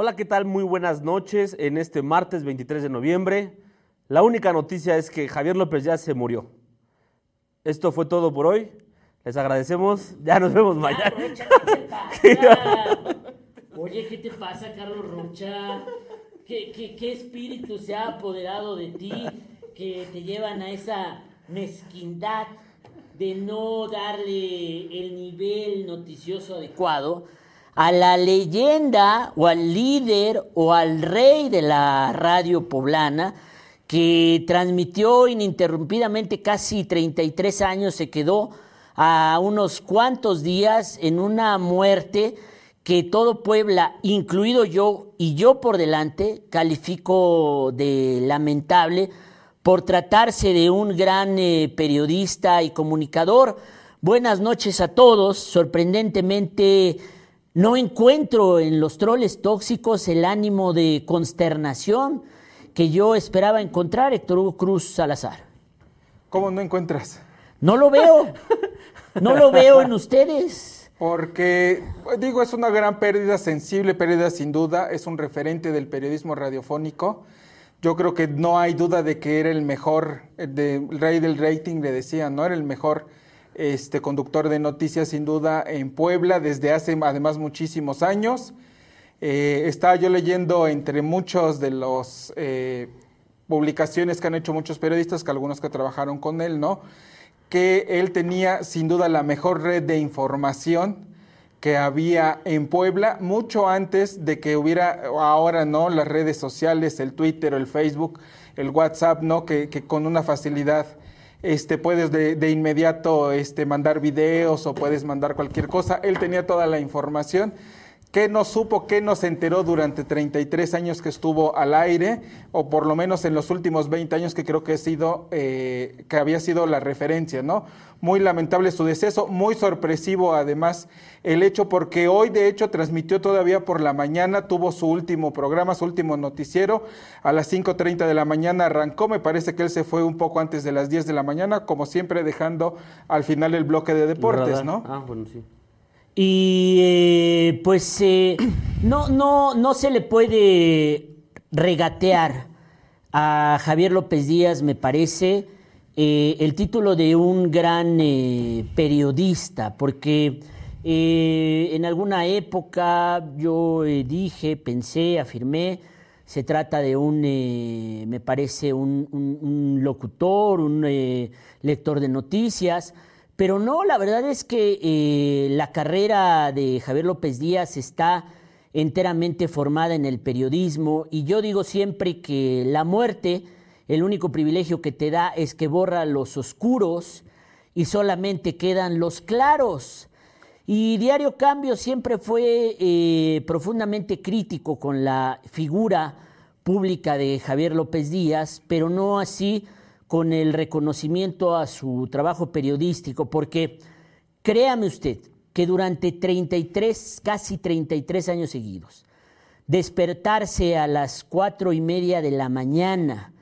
Hola, ¿qué tal? Muy buenas noches en este martes 23 de noviembre. La única noticia es que Javier López ya se murió. Esto fue todo por hoy. Les agradecemos. Ya nos vemos mañana. ¿qué te pasa? Oye, ¿qué te pasa, Carlos Rocha? ¿Qué, qué, qué espíritu se ha apoderado de ti que te llevan a esa mezquindad de no darle el nivel noticioso adecuado a la leyenda o al líder o al rey de la radio poblana que transmitió ininterrumpidamente casi 33 años, se quedó a unos cuantos días en una muerte que todo Puebla, incluido yo y yo por delante, califico de lamentable por tratarse de un gran eh, periodista y comunicador. Buenas noches a todos. Sorprendentemente, no encuentro en los troles tóxicos el ánimo de consternación que yo esperaba encontrar, Héctor Hugo Cruz Salazar. ¿Cómo no encuentras? No lo veo. No lo veo en ustedes. Porque, digo, es una gran pérdida, sensible pérdida sin duda, es un referente del periodismo radiofónico. Yo creo que no hay duda de que era el mejor, el rey del rating, le decían, ¿no? Era el mejor este, conductor de noticias sin duda en Puebla desde hace además muchísimos años. Eh, estaba yo leyendo entre muchos de las eh, publicaciones que han hecho muchos periodistas, que algunos que trabajaron con él, ¿no? Que él tenía sin duda la mejor red de información que había en Puebla mucho antes de que hubiera ahora, ¿no? Las redes sociales, el Twitter, el Facebook, el WhatsApp, ¿no? Que, que con una facilidad este, puedes de, de, inmediato este, mandar videos o puedes mandar cualquier cosa. Él tenía toda la información. ¿Qué no supo, qué no se enteró durante 33 años que estuvo al aire? O por lo menos en los últimos 20 años que creo que, he sido, eh, que había sido la referencia, ¿no? Muy lamentable su deceso, muy sorpresivo además el hecho porque hoy de hecho transmitió todavía por la mañana, tuvo su último programa, su último noticiero, a las 5.30 de la mañana arrancó, me parece que él se fue un poco antes de las 10 de la mañana, como siempre dejando al final el bloque de deportes, ¿no? Ah, bueno, sí. Y eh, pues eh, no, no, no se le puede regatear a Javier López Díaz, me parece, eh, el título de un gran eh, periodista, porque eh, en alguna época yo dije, pensé, afirmé, se trata de un, me parece, un, un locutor, un lector de noticias, pero no, la verdad es que la carrera de Javier López Díaz está enteramente formada en el periodismo y yo digo siempre que la muerte, el único privilegio que te da es que borra los oscuros y solamente quedan los claros. Y Diario Cambio siempre fue eh, profundamente crítico con la figura pública de Javier López Díaz, pero no así con el reconocimiento a su trabajo periodístico, porque créame usted que durante 33, casi 33 años seguidos, despertarse a las cuatro y media de la mañana,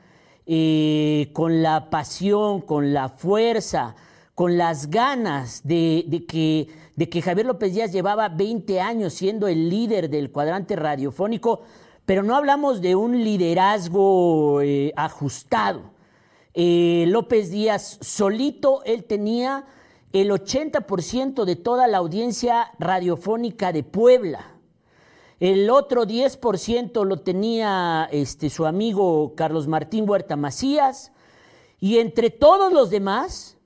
eh, con la pasión, con la fuerza, con las ganas de, que, de, que, Javier López Díaz llevaba 20 años siendo el líder del cuadrante radiofónico, pero no hablamos de un liderazgo eh, ajustado. Eh, López Díaz solito, él tenía el 80% de toda la audiencia radiofónica de Puebla. El otro 10% lo tenía este, su amigo Carlos Martín Huerta Macías, y entre todos los demás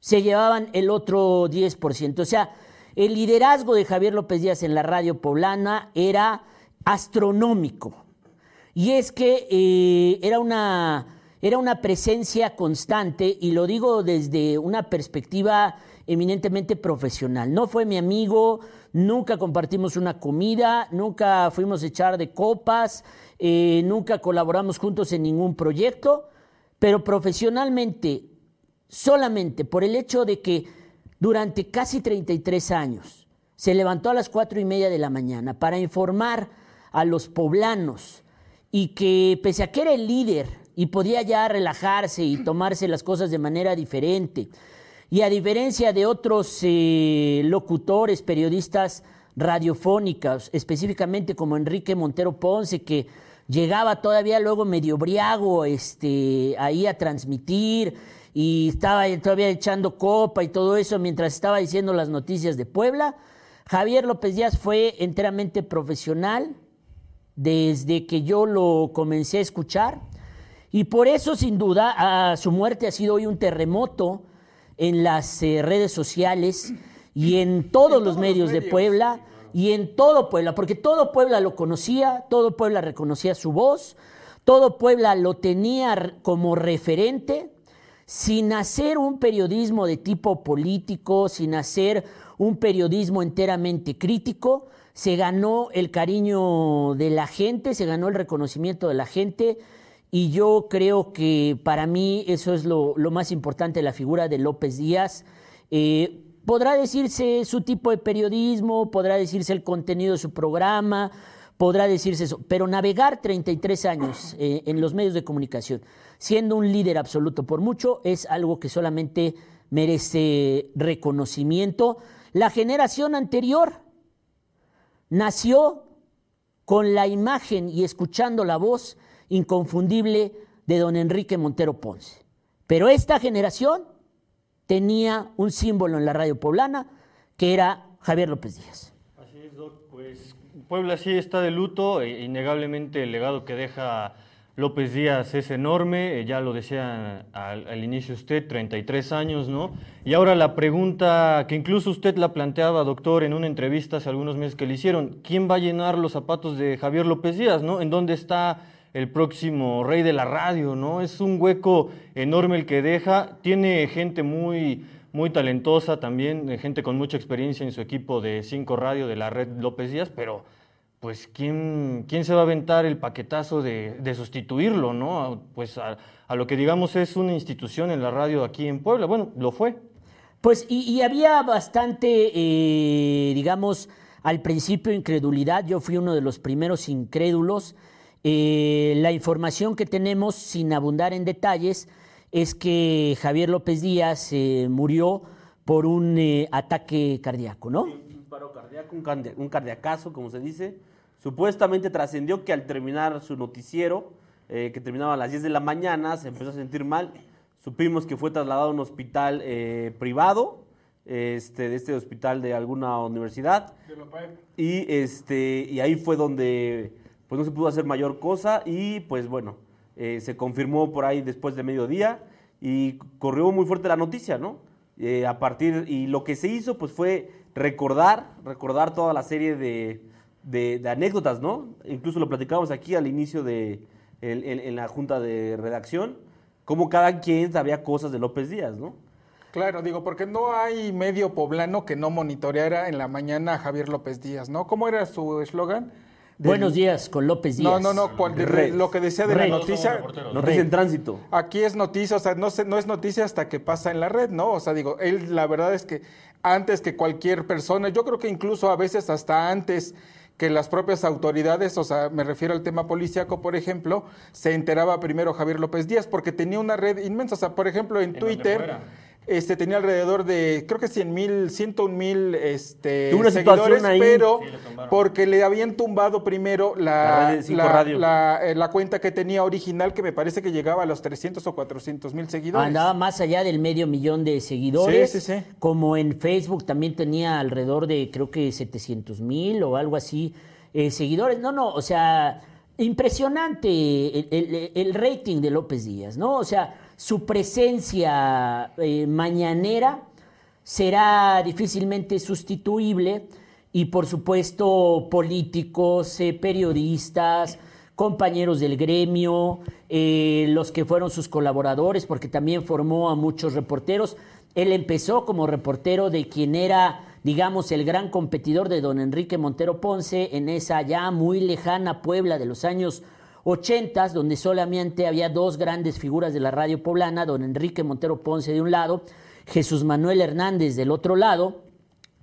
se llevaban el otro 10%. O sea, el liderazgo de Javier López Díaz en la radio poblana era astronómico. Y es que eh, era, una, era una presencia constante, y lo digo desde una perspectiva eminentemente profesional. No fue mi amigo, nunca compartimos una comida, nunca fuimos a echar de copas, eh, nunca colaboramos juntos en ningún proyecto, pero profesionalmente, solamente por el hecho de que durante casi 33 años se levantó a las cuatro y media de la mañana para informar a los poblanos y que pese a que era el líder y podía ya relajarse y tomarse las cosas de manera diferente, y a diferencia de otros eh, locutores, periodistas radiofónicos, específicamente como Enrique Montero Ponce, que llegaba todavía luego medio briago este, ahí a transmitir y estaba todavía echando copa y todo eso mientras estaba diciendo las noticias de Puebla. Javier López Díaz fue enteramente profesional desde que yo lo comencé a escuchar y por eso sin duda a su muerte ha sido hoy un terremoto en las eh, redes sociales y en todos, los, medios de Puebla y en todo Puebla, porque todo Puebla lo conocía, todo Puebla reconocía su voz, todo Puebla lo tenía como referente, sin hacer un periodismo de tipo político, sin hacer un periodismo enteramente crítico, se ganó el cariño de la gente, se ganó el reconocimiento de la gente y yo creo que para mí eso es lo, más importante de la figura de López Díaz. Eh, podrá decirse su tipo de periodismo, podrá decirse el contenido de su programa, podrá decirse eso, pero navegar 33 años eh, en los medios de comunicación, siendo un líder absoluto por mucho, es algo que solamente merece reconocimiento. La generación anterior nació con la imagen y escuchando la voz inconfundible de don Enrique Montero Ponce. Pero esta generación tenía un símbolo en la radio poblana que era Javier López Díaz. Así es, Doc. Pues Puebla sí está de luto, e innegablemente el legado que deja López Díaz es enorme, eh, ya lo decía al, al, inicio usted, 33 años, ¿no? Y ahora la pregunta que incluso usted la planteaba, doctor, en una entrevista hace algunos meses que le hicieron, ¿quién va a llenar los zapatos de Javier López Díaz, ¿no? ¿En dónde está el próximo rey de la radio, ¿no? Es un hueco enorme el que deja, tiene gente muy, muy talentosa también, eh, gente con mucha experiencia en su equipo de cinco radio de la red López Díaz, pero pues ¿quién, quién se va a aventar el paquetazo de, sustituirlo, ¿no? Pues a, lo que digamos es una institución en la radio aquí en Puebla, bueno, lo fue. Pues y, había bastante, eh, digamos, al principio incredulidad, yo fui uno de los primeros incrédulos, eh, la información que tenemos, sin abundar en detalles, es que Javier López Díaz eh, murió por un eh, ataque cardíaco, ¿no? un paro cardíaco, un, cardiacazo, como se dice. Supuestamente trascendió que al terminar su noticiero, que terminaba a las 10 de la mañana, se empezó a sentir mal. Supimos que fue trasladado a un hospital privado, este, de este hospital de alguna universidad. y, este, y ahí fue donde pues no se pudo hacer mayor cosa y pues bueno, eh, se confirmó por ahí después de mediodía y corrió muy fuerte la noticia, ¿no? Eh, a partir, y lo que se hizo pues fue recordar, recordar toda la serie de, de, anécdotas, ¿no? Incluso lo platicábamos aquí al inicio de, en, la junta de redacción, cómo cada quien sabía cosas de López Díaz, ¿no? Claro, digo, porque no hay medio poblano que no monitoreara en la mañana a Javier López Díaz, ¿no? ¿Cómo era su eslogan? Buenos días con López Díaz. No, no, no, lo que decía de la noticia. Noticia en tránsito. Aquí es noticia, o sea, no, no es noticia hasta que pasa en la red, ¿no? O sea, digo, él la verdad es que antes que cualquier persona, yo creo que incluso a veces hasta antes que las propias autoridades, o sea, me refiero al tema policíaco, por ejemplo, se enteraba primero Javier López Díaz porque tenía una red inmensa, o sea, por ejemplo, en, Twitter este, tenía alrededor de, creo que 100 mil, 101 mil este, seguidores, pero porque le habían tumbado primero la, la, eh, la, cuenta que tenía original, que me parece que llegaba a los 300 o 400 mil seguidores. Andaba más allá del medio millón de seguidores. Sí, sí, sí. Como en Facebook también tenía alrededor de, creo que 700 mil o algo así, eh, seguidores. No, no, o sea, impresionante el, el rating de López Díaz, ¿no? O sea su presencia eh, mañanera será difícilmente sustituible y por supuesto políticos, eh, periodistas, compañeros del gremio, eh, los que fueron sus colaboradores, porque también formó a muchos reporteros. Él empezó como reportero de quien era, digamos, el gran competidor de don Enrique Montero Ponce en esa ya muy lejana Puebla de los años ochentas, donde solamente había dos grandes figuras de la radio poblana, don Enrique Montero Ponce de un lado, Jesús Manuel Hernández del otro lado,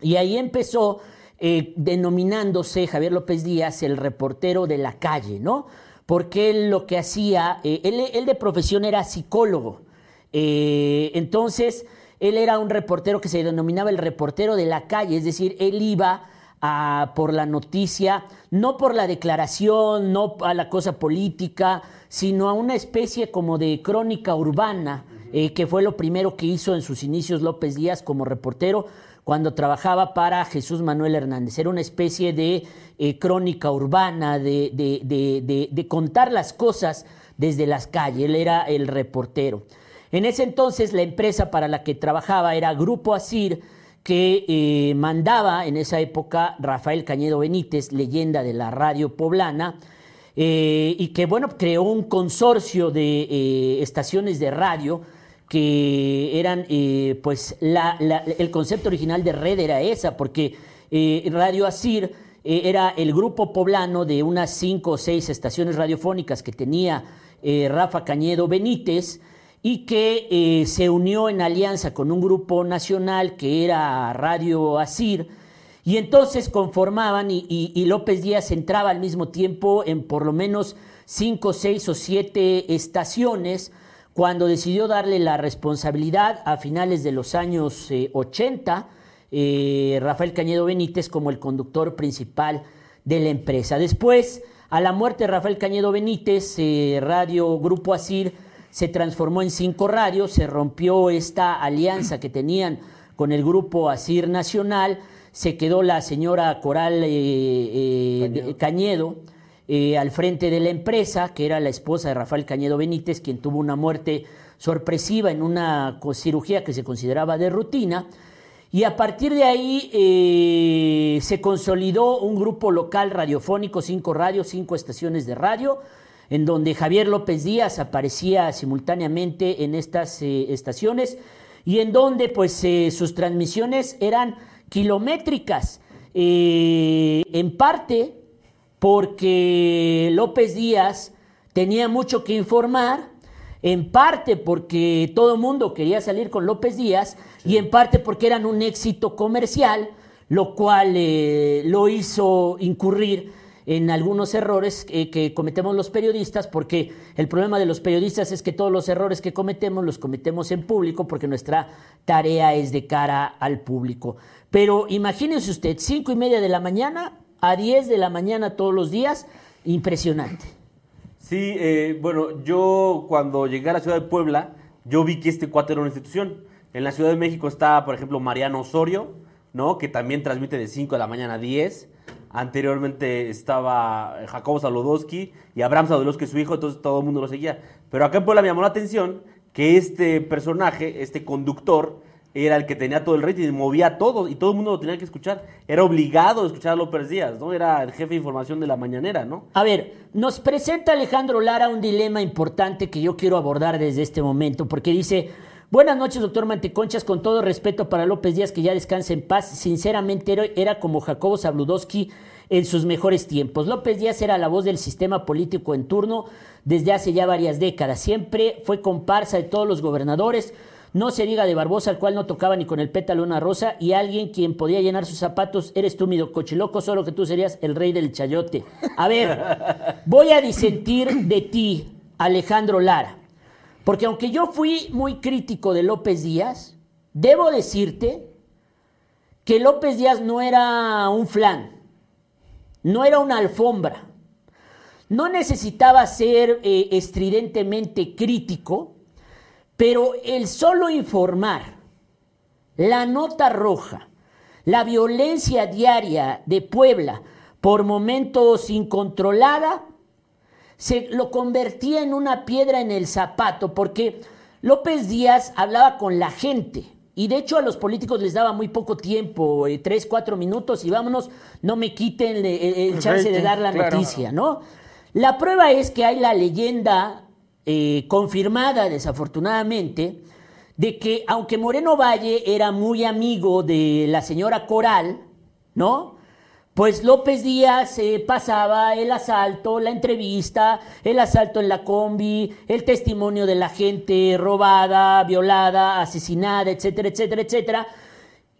y ahí empezó eh, denominándose Javier López Díaz el reportero de la calle, ¿no? Porque él lo que hacía, eh, él, de profesión era psicólogo, eh, entonces él era un reportero que se denominaba el reportero de la calle, es decir, él iba a, por la noticia, no por la declaración, no a la cosa política, sino a una especie como de crónica urbana, eh, que fue lo primero que hizo en sus inicios López Díaz como reportero cuando trabajaba para Jesús Manuel Hernández. Era una especie de eh, crónica urbana, de, de, contar las cosas desde las calles. Él era el reportero. En ese entonces la empresa para la que trabajaba era Grupo Asir, que eh, mandaba en esa época Rafael Cañedo Benítez, leyenda de la radio poblana, eh, y que bueno, creó un consorcio de eh, estaciones de radio que eran, pues el concepto original de red era esa, porque Radio Asir era el grupo poblano de unas cinco o seis estaciones radiofónicas que tenía Rafa Cañedo Benítez, y que eh, se unió en alianza con un grupo nacional que era Radio Asir, y entonces conformaban y, López Díaz entraba al mismo tiempo en por lo menos cinco, seis o siete estaciones, cuando decidió darle la responsabilidad a finales de los años 80, eh, eh, Rafael Cañedo Benítez como el conductor principal de la empresa. Después, a la muerte de Rafael Cañedo Benítez, Radio Grupo Asir, se transformó en cinco radios, se rompió esta alianza que tenían con el grupo Asir Nacional, se quedó la señora Coral eh, eh, Cañedo, eh, al frente de la empresa, que era la esposa de Rafael Cañedo Benítez, quien tuvo una muerte sorpresiva en una cirugía que se consideraba de rutina. Y a partir de ahí se consolidó un grupo local radiofónico, cinco radios, cinco estaciones de radio, en donde Javier López Díaz aparecía simultáneamente en estas eh, estaciones y en donde pues eh, sus transmisiones eran kilométricas, eh, en parte porque López Díaz tenía mucho que informar, en parte porque todo el mundo quería salir con López Díaz y en parte porque eran un éxito comercial, lo cual lo hizo incurrir en algunos errores que cometemos los periodistas, porque el problema de los periodistas es que todos los errores que cometemos los cometemos en público, porque nuestra tarea es de cara al público. Pero imagínese usted, cinco y media de la mañana a 10 de la mañana todos los días, impresionante. Sí, eh, bueno, yo cuando llegué a la ciudad de Puebla, yo vi que este cuate era una institución. En la Ciudad de México está, por ejemplo, Mariano Osorio, ¿no? Que también transmite de 5 de la mañana a 10. Anteriormente estaba Jacobo Saludowski y Abraham Saludowski, su hijo, entonces todo el mundo lo seguía. Pero acá en Puebla me llamó la atención que este personaje, este conductor, era el que tenía todo el rating, movía todo y todo el mundo lo tenía que escuchar. Era obligado a escuchar a López Díaz, ¿no? Era el jefe de información de la mañanera, ¿no? A ver, nos presenta Alejandro Lara un dilema importante que yo quiero abordar desde este momento, porque dice, buenas noches, doctor Manteconchas, con todo respeto para López Díaz, que ya descanse en paz, sinceramente era, como Jacobo Zabludowski en sus mejores tiempos. López Díaz era la voz del sistema político en turno desde hace ya varias décadas. Siempre fue comparsa de todos los gobernadores. No se diga de Barbosa, al cual no tocaba ni con el pétalo una rosa, y alguien quien podía llenar sus zapatos, eres tú, mi cochiloco, solo que tú serías el rey del chayote. A ver, voy a disentir de ti, Alejandro Lara, porque aunque yo fui muy crítico de López Díaz, debo decirte que López Díaz no era un flan no era una alfombra. No necesitaba ser eh, estridentemente crítico, pero el solo informar la nota roja, la violencia diaria de Puebla por momentos incontrolada, se lo convertía en una piedra en el zapato, porque López Díaz hablaba con la gente, y de hecho a los políticos les daba muy poco tiempo, eh, tres, cuatro minutos y vámonos, no me quiten el, chance de dar la noticia, ¿no? La prueba es que hay la leyenda eh, confirmada, desafortunadamente, de que aunque Moreno Valle era muy amigo de la señora Coral, ¿no? Pues López Díaz eh, pasaba el asalto, la entrevista, el asalto en la combi, el testimonio de la gente robada, violada, asesinada, etcétera, etcétera, etcétera.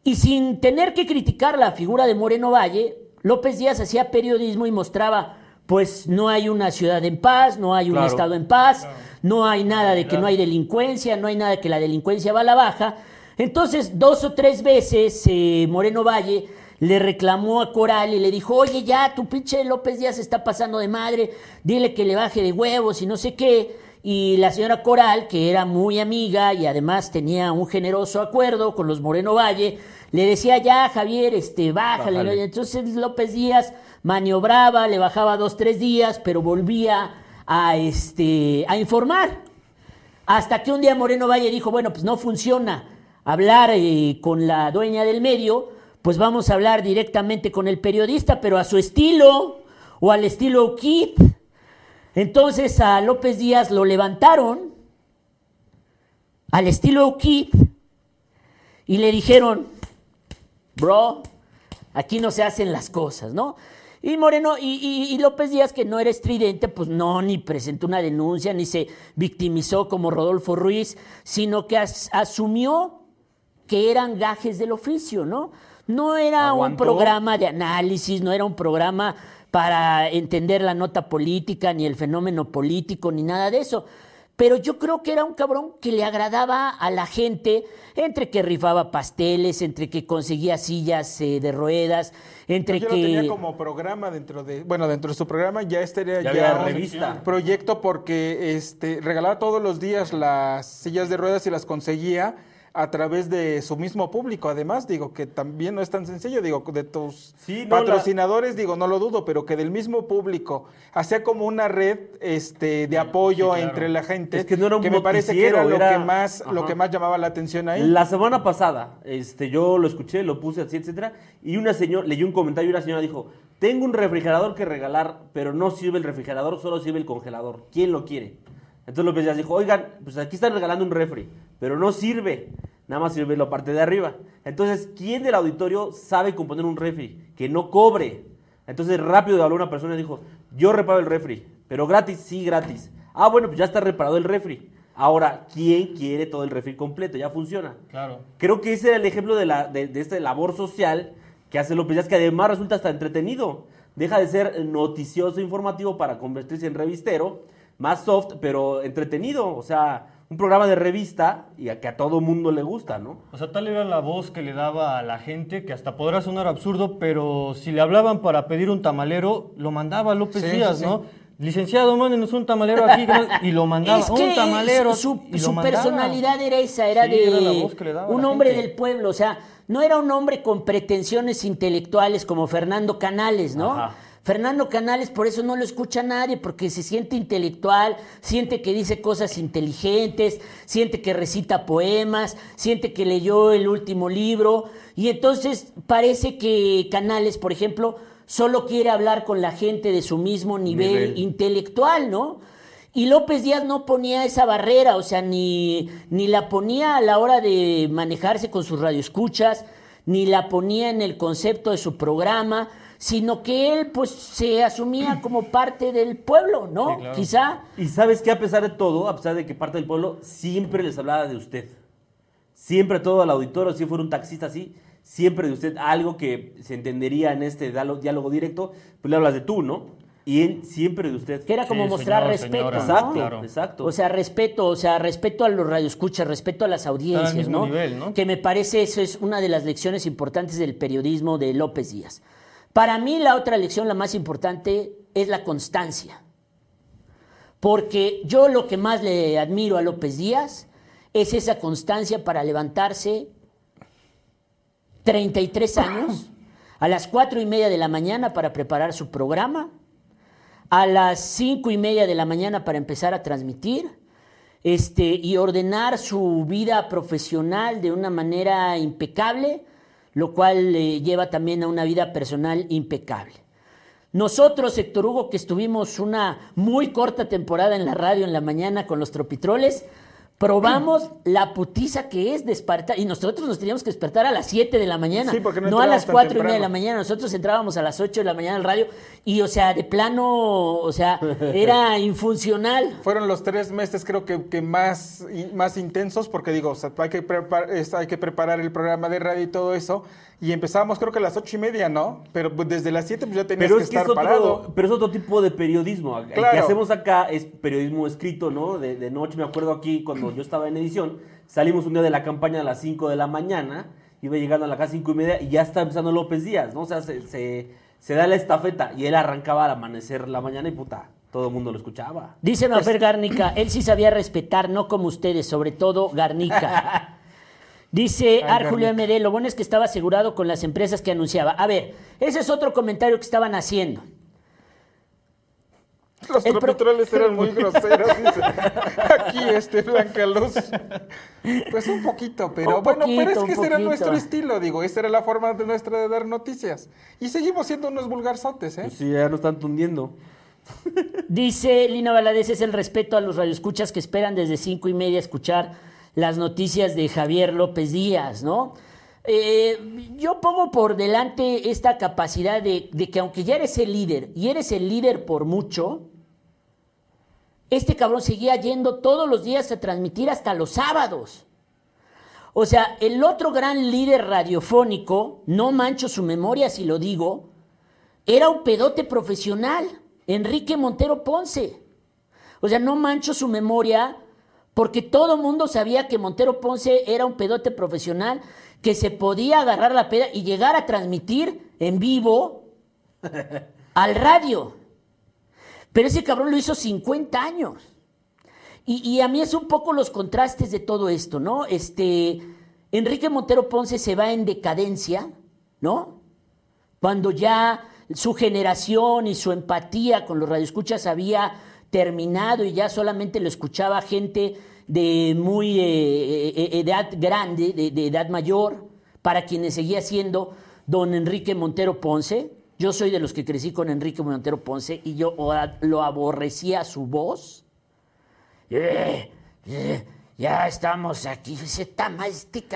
Y sin tener que criticar la figura de Moreno Valle, López Díaz hacía periodismo y mostraba, pues no hay una ciudad en paz, no hay un estado en paz, no hay nada de que no hay delincuencia, no hay nada de que la delincuencia va a la baja, Entonces, dos o tres veces eh, Moreno Valle le reclamó a Coral y le dijo, oye, ya, tu pinche López Díaz está pasando de madre, dile que le baje de huevos y no sé qué. Y la señora Coral, que era muy amiga y además tenía un generoso acuerdo con los Moreno Valle, le decía, ya, Javier, este, bájale. Entonces López Díaz maniobraba, le bajaba dos, tres días, pero volvía a, este, a informar. Hasta que un día Moreno Valle dijo, bueno, pues no funciona hablar eh, con la dueña del medio, pues vamos a hablar directamente con el periodista, pero a su estilo o al estilo Kid. Entonces a López Díaz lo levantaron al estilo Kid y le dijeron, bro, aquí no se hacen las cosas, ¿no? Y Moreno, y, López Díaz, que no era estridente, pues no, ni presentó una denuncia, ni se victimizó como Rodolfo Ruiz, sino que as- asumió que eran gajes del oficio, ¿no? No era un programa de análisis, no era un programa para entender la nota política, ni el fenómeno político, ni nada de eso. Pero yo creo que era un cabrón que le agradaba a la gente, entre que rifaba pasteles, entre que conseguía sillas eh, de ruedas, entre Yo que... lo tenía como programa dentro de, bueno, dentro de su programa ya este era Ya ya, había un revista. proyecto porque este regalaba todos los días las sillas de ruedas y las conseguía a través de su mismo público. Además, digo que también no es tan sencillo, digo, de tus Sí, no, la- patrocinadores, digo, no lo dudo, pero que del mismo público hacía como una red este de apoyo sí, claro. entre la gente, Es que no era un me parece que era, lo era- que más lo que más llamaba la atención ahí. La semana pasada, este, yo lo escuché, lo puse así, etcétera, y una señora, leyó un comentario y una señora dijo, tengo un refrigerador que regalar, pero no sirve el refrigerador, solo sirve el congelador. ¿Quién lo quiere? Entonces López Díaz dijo, oigan, pues aquí están regalando un refri, pero no sirve, nada más sirve la parte de arriba. Entonces, ¿quién del auditorio sabe componer un refri que no cobre? Entonces rápido habló una persona y dijo, yo reparo el refri, pero gratis, sí, gratis. Ah, bueno, pues ya está reparado el refri. Ahora, ¿quién quiere todo el refri completo? Ya funciona. Claro. Creo que ese era el ejemplo de, la, de, de esta labor social que hace López Díaz, que además resulta hasta entretenido. Deja de ser noticioso informativo para convertirse en revistero, más soft, pero entretenido. O sea, un programa de revista y a que a todo mundo le gusta, ¿no? O sea, tal era la voz que le daba a la gente que hasta podrá sonar absurdo, pero si le hablaban para pedir un tamalero, lo mandaba López Sí, Díaz, sí, sí. ¿no? Licenciado, mándenos un tamalero aquí. Y lo mandaba. Es que un tamalero. su, y su personalidad era esa, era Sí, de era la voz que le daba a un hombre gente. del pueblo, o sea, no era un hombre con pretensiones intelectuales como Fernando Canales, ¿no? Ajá. Fernando Canales por eso no lo escucha nadie, porque se siente intelectual, siente que dice cosas inteligentes, siente que recita poemas, siente que leyó el último libro, y entonces parece que Canales, por ejemplo, solo quiere hablar con la gente de su mismo nivel, Nivel. intelectual, ¿no? Y López Díaz no ponía esa barrera, o sea, ni, ni la ponía a la hora de manejarse con sus radioescuchas, ni la ponía en el concepto de su programa, sino que él pues se asumía como parte del pueblo, ¿no? Sí, claro. Quizá. Y sabes que a pesar de todo, a pesar de que parte del pueblo, siempre les hablaba de usted. Siempre todo al auditorio, si fuera un taxista así, siempre de usted, algo que se entendería en este diálogo, directo, pues le hablas de tú, ¿no? Y él siempre de usted. Que era como Sí, mostrar señor, respeto, señora, ¿no? Exacto, claro. exacto. O sea, respeto, o sea, respeto a los radioescuchas, respeto a las audiencias, ¿no? nivel, ¿no? Que me parece eso es una de las lecciones importantes del periodismo de López Díaz. Para mí la otra lección, la más importante, es la constancia. Porque yo lo que más le admiro a López Díaz es esa constancia para levantarse 33 años a las 4 y media de la mañana para preparar su programa, a las cinco y media de la mañana para empezar a transmitir este, y ordenar su vida profesional de una manera impecable, lo cual le lleva también a una vida personal impecable. Nosotros, Héctor Hugo, que estuvimos una muy corta temporada en la radio en la mañana con los tropitroles, probamos la putiza que es despertar. Y nosotros nos teníamos que despertar a las 7 de la mañana, Sí, porque no no a las entrábamos tan 4 y media de la mañana. Nosotros entrábamos a las 8 de la mañana al radio y, o sea, de plano, o sea, era infuncional. Fueron los tres meses creo que, que más, más intensos porque digo, o sea, hay que, hay que preparar el programa de radio y todo eso. Y empezábamos creo que a las ocho y media, ¿no? Pero pues, desde las siete pues ya tenías Pero que es que estar es otro, parado. pero es otro tipo de periodismo. El que Claro. hacemos acá es periodismo escrito, ¿no? De, de noche, me acuerdo aquí cuando yo estaba en edición, salimos un día de la campaña a las 5 de la mañana, iba llegando a la casa 5 y media y ya está empezando López Díaz, ¿no? O sea, se, se, se da la estafeta y él arrancaba al amanecer la mañana y puta, todo el mundo lo escuchaba. Dice Mafer Garnica, él sí sabía respetar, no como ustedes, sobre todo Garnica. Dice Arjulio Garnica. MD, lo bueno es que estaba asegurado con las empresas que anunciaba. A ver, ese es otro comentario que estaban haciendo. Los El pro- eran muy groseros, dice. Aquí este Blanca Luz. Pues un poquito, pero Un bueno, pero es que ese era nuestro estilo, digo, esa era la forma de nuestra de dar noticias. Y seguimos siendo unos vulgarzotes, ¿eh? Pues sí, ya nos están tundiendo. Dice Lina Valadez, es el respeto a los radioescuchas que esperan desde cinco y media escuchar las noticias de Javier López Díaz, ¿no? Eh, yo pongo por delante esta capacidad de, de que aunque ya eres el líder, y eres el líder por mucho, este cabrón seguía yendo todos los días a transmitir hasta los sábados. O sea, el otro gran líder radiofónico, no mancho su memoria si lo digo, era un pedote profesional, Enrique Montero Ponce. O sea, no mancho su memoria porque todo mundo sabía que Montero Ponce era un pedote profesional que se podía agarrar la peda y llegar a transmitir en vivo al radio. Pero ese cabrón lo hizo 50 años. Y, y a mí es un poco los contrastes de todo esto, ¿no? Este, Enrique Montero Ponce se va en decadencia, ¿no? Cuando ya su generación y su empatía con los radioescuchas había terminado y ya solamente lo escuchaba gente de muy eh, eh, edad grande, de, edad mayor, para quienes seguía siendo don Enrique Montero Ponce. Yo soy de los que crecí con Enrique Montero Ponce y yo o- lo aborrecía su voz. Eh, eh, ya estamos aquí. Este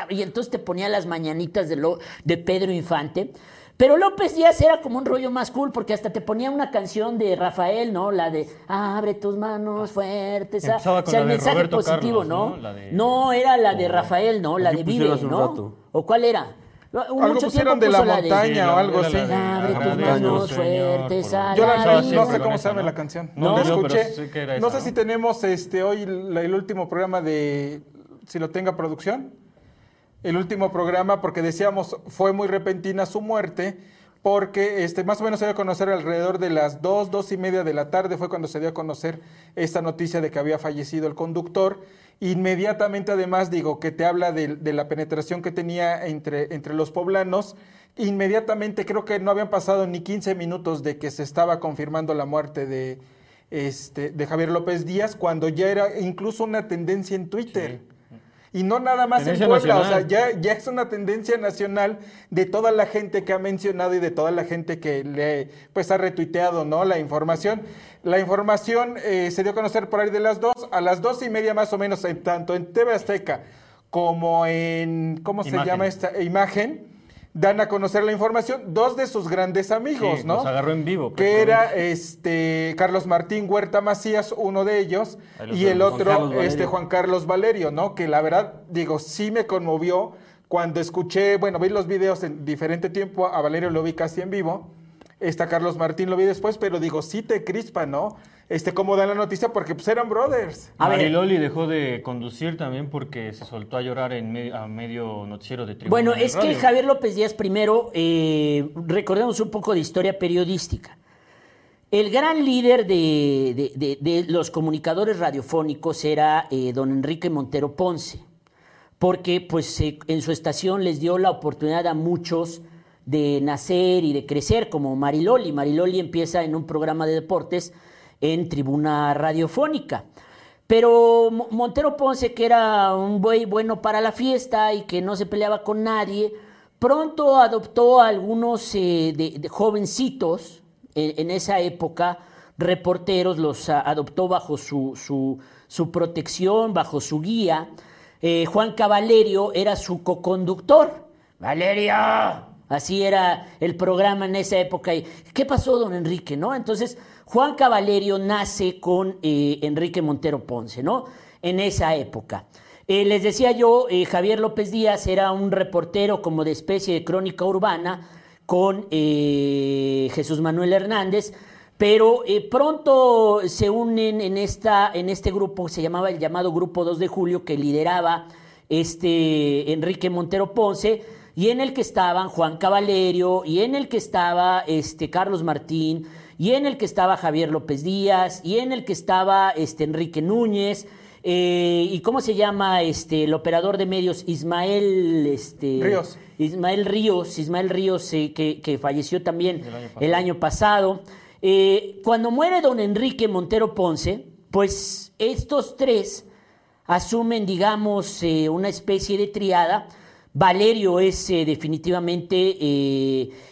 Y entonces te ponía las mañanitas de, lo, de Pedro Infante. Pero López Díaz era como un rollo más cool porque hasta te ponía una canción de Rafael, ¿no? La de Abre tus manos fuertes. ah". Empezaba O con sea, el mensaje Roberto positivo, Carlos, ¿no? ¿no? La de- No, era la de Rafael, ¿no? La de Vive, ¿no? rato. ¿O cuál era? Un Algo mucho pusieron de la montaña o algo así. Abre tus manos fuertes a Yo la, la no, sé cómo se llama la canción. No, No, la escuché. sé que era no sé si tenemos este hoy la- el último programa de si lo tenga producción. El último programa porque decíamos fue muy repentina su muerte porque este más o menos se dio a conocer alrededor de las dos, dos y media de la tarde fue cuando se dio a conocer esta noticia de que había fallecido el conductor. Inmediatamente además digo que te habla de, de la penetración que tenía entre, entre los poblanos. Inmediatamente creo que no habían pasado ni 15 minutos de que se estaba confirmando la muerte de, este, de Javier López Díaz cuando ya era incluso una tendencia en Twitter. Y no nada más Tendencia en Puebla, o sea, ya, ya es una tendencia nacional de toda la gente que ha mencionado y de toda la gente que le pues ha retuiteado ¿no? la información. La información eh, se dio a conocer por ahí de las dos, a las dos y media más o menos, en- tanto en TV Azteca como en, ¿cómo se llama esta? Imagen, dan a conocer la información dos de sus grandes amigos, Sí, ¿no? los agarró en vivo, Que era prácticamente. este Carlos Martín Huerta Macías, uno de ellos, y el. Juan otro, este. Juan Carlos Valerio, ¿no? Que la verdad, digo, sí me conmovió cuando escuché, bueno, vi los videos en diferente tiempo, a Valerio lo vi casi en vivo, esta Carlos Martín lo vi después, pero digo, sí te crispa, ¿no? Este, cómo dan la noticia, porque pues eran brothers. A ver. Mariloli dejó de conducir también porque se soltó a llorar en me- a medio noticiero de tribuna. Bueno, de es que. Javier López Díaz primero, eh, recordemos un poco de historia periodística. El gran líder de, de- de- de los comunicadores radiofónicos era eh, don Enrique Montero Ponce, porque pues eh, en su estación les dio la oportunidad a muchos de nacer y de crecer, como Mariloli. Mariloli empieza en un programa de deportes en tribuna radiofónica. Pero Mo- Montero Ponce, que era un güey bueno para la fiesta y que no se peleaba con nadie, pronto adoptó a algunos eh, de, jovencitos en, esa época, reporteros, los adoptó bajo su, su- su protección, bajo su guía. Eh, Juan Cavalerio era su coconductor. Valerio, Así era el programa en esa época. ¿Qué pasó, don Enrique? ¿No? Entonces, Juan Cavalerio nace con eh, Enrique Montero Ponce, ¿no? En esa época. Eh, les decía yo, eh, Javier López Díaz era un reportero como de especie de crónica urbana con Jesús Manuel Hernández, pero pronto se unen en, esta, en este grupo, se llamaba el llamado Grupo 2 de Julio, que lideraba este Enrique Montero Ponce, y en el que estaban Juan Cavallerio, y en el que estaba este, Carlos Martín, y en el que estaba Javier López Díaz, y en el que estaba este, Enrique Núñez, eh, ¿Y cómo se llama este el operador de medios? Ismael este, Ríos. Ismael Ríos, Ismael Ríos, eh, que, falleció también el año pasado. Eh, cuando muere don Enrique Montero Ponce, pues estos tres asumen, digamos, una especie de triada. Valerio es definitivamente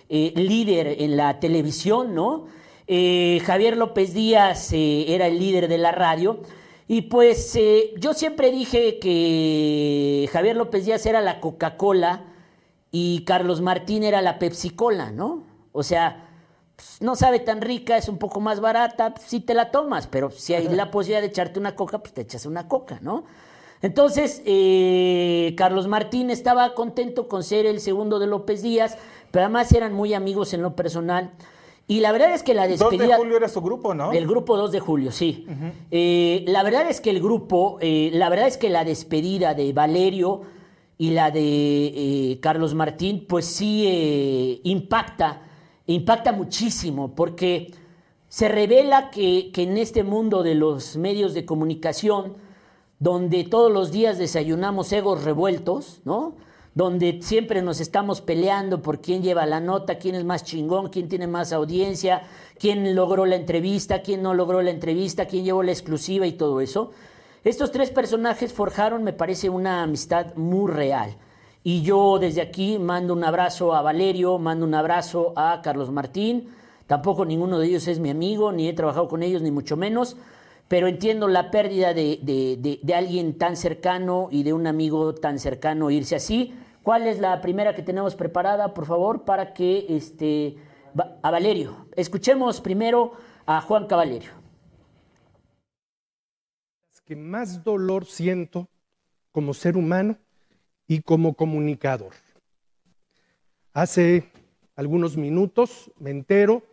líder en la televisión, ¿no? Javier López Díaz era el líder de la radio. Y pues eh, yo siempre dije que Javier López Díaz era la Coca-Cola y Carlos Martín era la Pepsi-Cola, ¿no? O sea, pues, no sabe tan rica, es un poco más barata, pues, sí te la tomas, pero si hay la posibilidad de echarte una coca, pues te echas una coca, ¿no? Entonces, eh, Carlos Martín estaba contento con ser el segundo de López Díaz, pero además eran muy amigos en lo personal. Y la verdad es que la despedida... 2 de julio era su grupo, ¿no? El grupo 2 de julio, sí. Eh, la verdad es que el grupo, eh, la verdad es que la despedida de Valerio y la de eh, Carlos Martín, pues sí impacta, impacta muchísimo, porque se revela que, que en este mundo de los medios de comunicación, donde todos los días desayunamos egos revueltos, ¿no? donde siempre nos estamos peleando por quién lleva la nota, quién es más chingón, quién tiene más audiencia, quién logró la entrevista, quién no logró la entrevista, quién llevó la exclusiva y todo eso. Estos tres personajes forjaron, me parece, una amistad muy real. Y yo desde aquí mando un abrazo a Valerio, mando un abrazo a Carlos Martín. Tampoco ninguno de ellos es mi amigo, ni he trabajado con ellos, ni mucho menos. Pero entiendo la pérdida de, de, de alguien tan cercano y de un amigo tan cercano irse así. ¿Cuál es la primera que tenemos preparada, por favor, para que este, a Valerio? Escuchemos primero a Juan Cavallerio. Que más dolor siento como ser humano y como comunicador. Hace algunos minutos me entero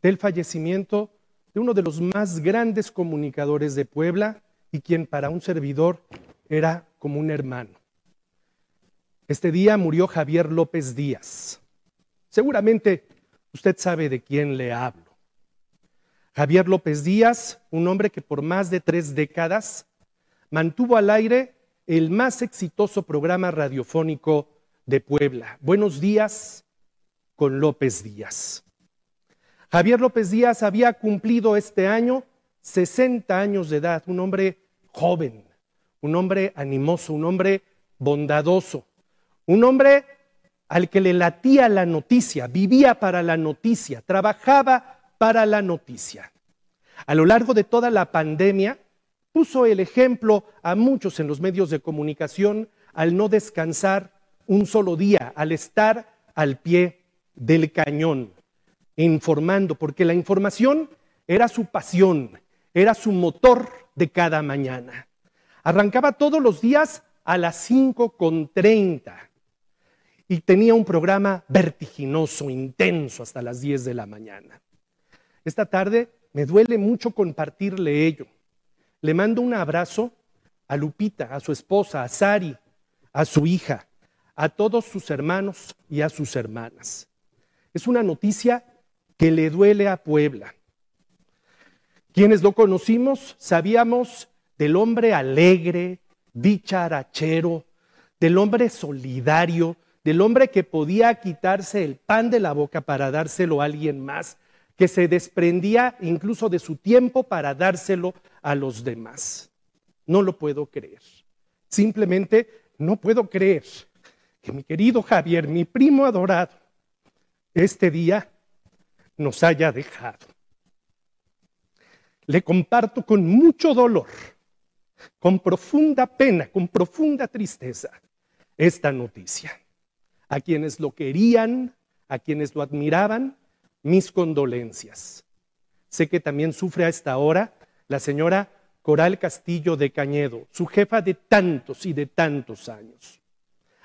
del fallecimiento de uno de los más grandes comunicadores de Puebla y quien para un servidor era como un hermano. Este día murió Javier López Díaz. Seguramente usted sabe de quién le hablo. Javier López Díaz, un hombre que por más de tres décadas mantuvo al aire el más exitoso programa radiofónico de Puebla. Buenos días con López Díaz. Javier López Díaz había cumplido este año 60 años de edad, un hombre joven, un hombre animoso, un hombre bondadoso, un hombre al que le latía la noticia, vivía para la noticia, trabajaba para la noticia. A lo largo de toda la pandemia, puso el ejemplo a muchos en los medios de comunicación al no descansar un solo día, al estar al pie del cañón, informando, porque la información era su pasión, era su motor de cada mañana. Arrancaba todos los días a las 5.30 y tenía un programa vertiginoso, intenso, hasta las 10 de la mañana. Esta tarde me duele mucho compartirle ello. Le mando un abrazo a Lupita, a su esposa, a Sari, a su hija, a todos sus hermanos y a sus hermanas. Es una noticia que le duele a Puebla. Quienes lo conocimos sabíamos del hombre alegre, dicharachero, del hombre solidario, del hombre que podía quitarse el pan de la boca para dárselo a alguien más, que se desprendía incluso de su tiempo para dárselo a los demás. No lo puedo creer. Simplemente no puedo creer que mi querido Javier, mi primo adorado, este día nos haya dejado. Le comparto con mucho dolor, con profunda pena, con profunda tristeza, esta noticia a quienes lo querían, a quienes lo admiraban, mis condolencias. Sé que también sufre a esta hora la señora Coral Castillo de Cañedo, su jefa de tantos y de tantos años.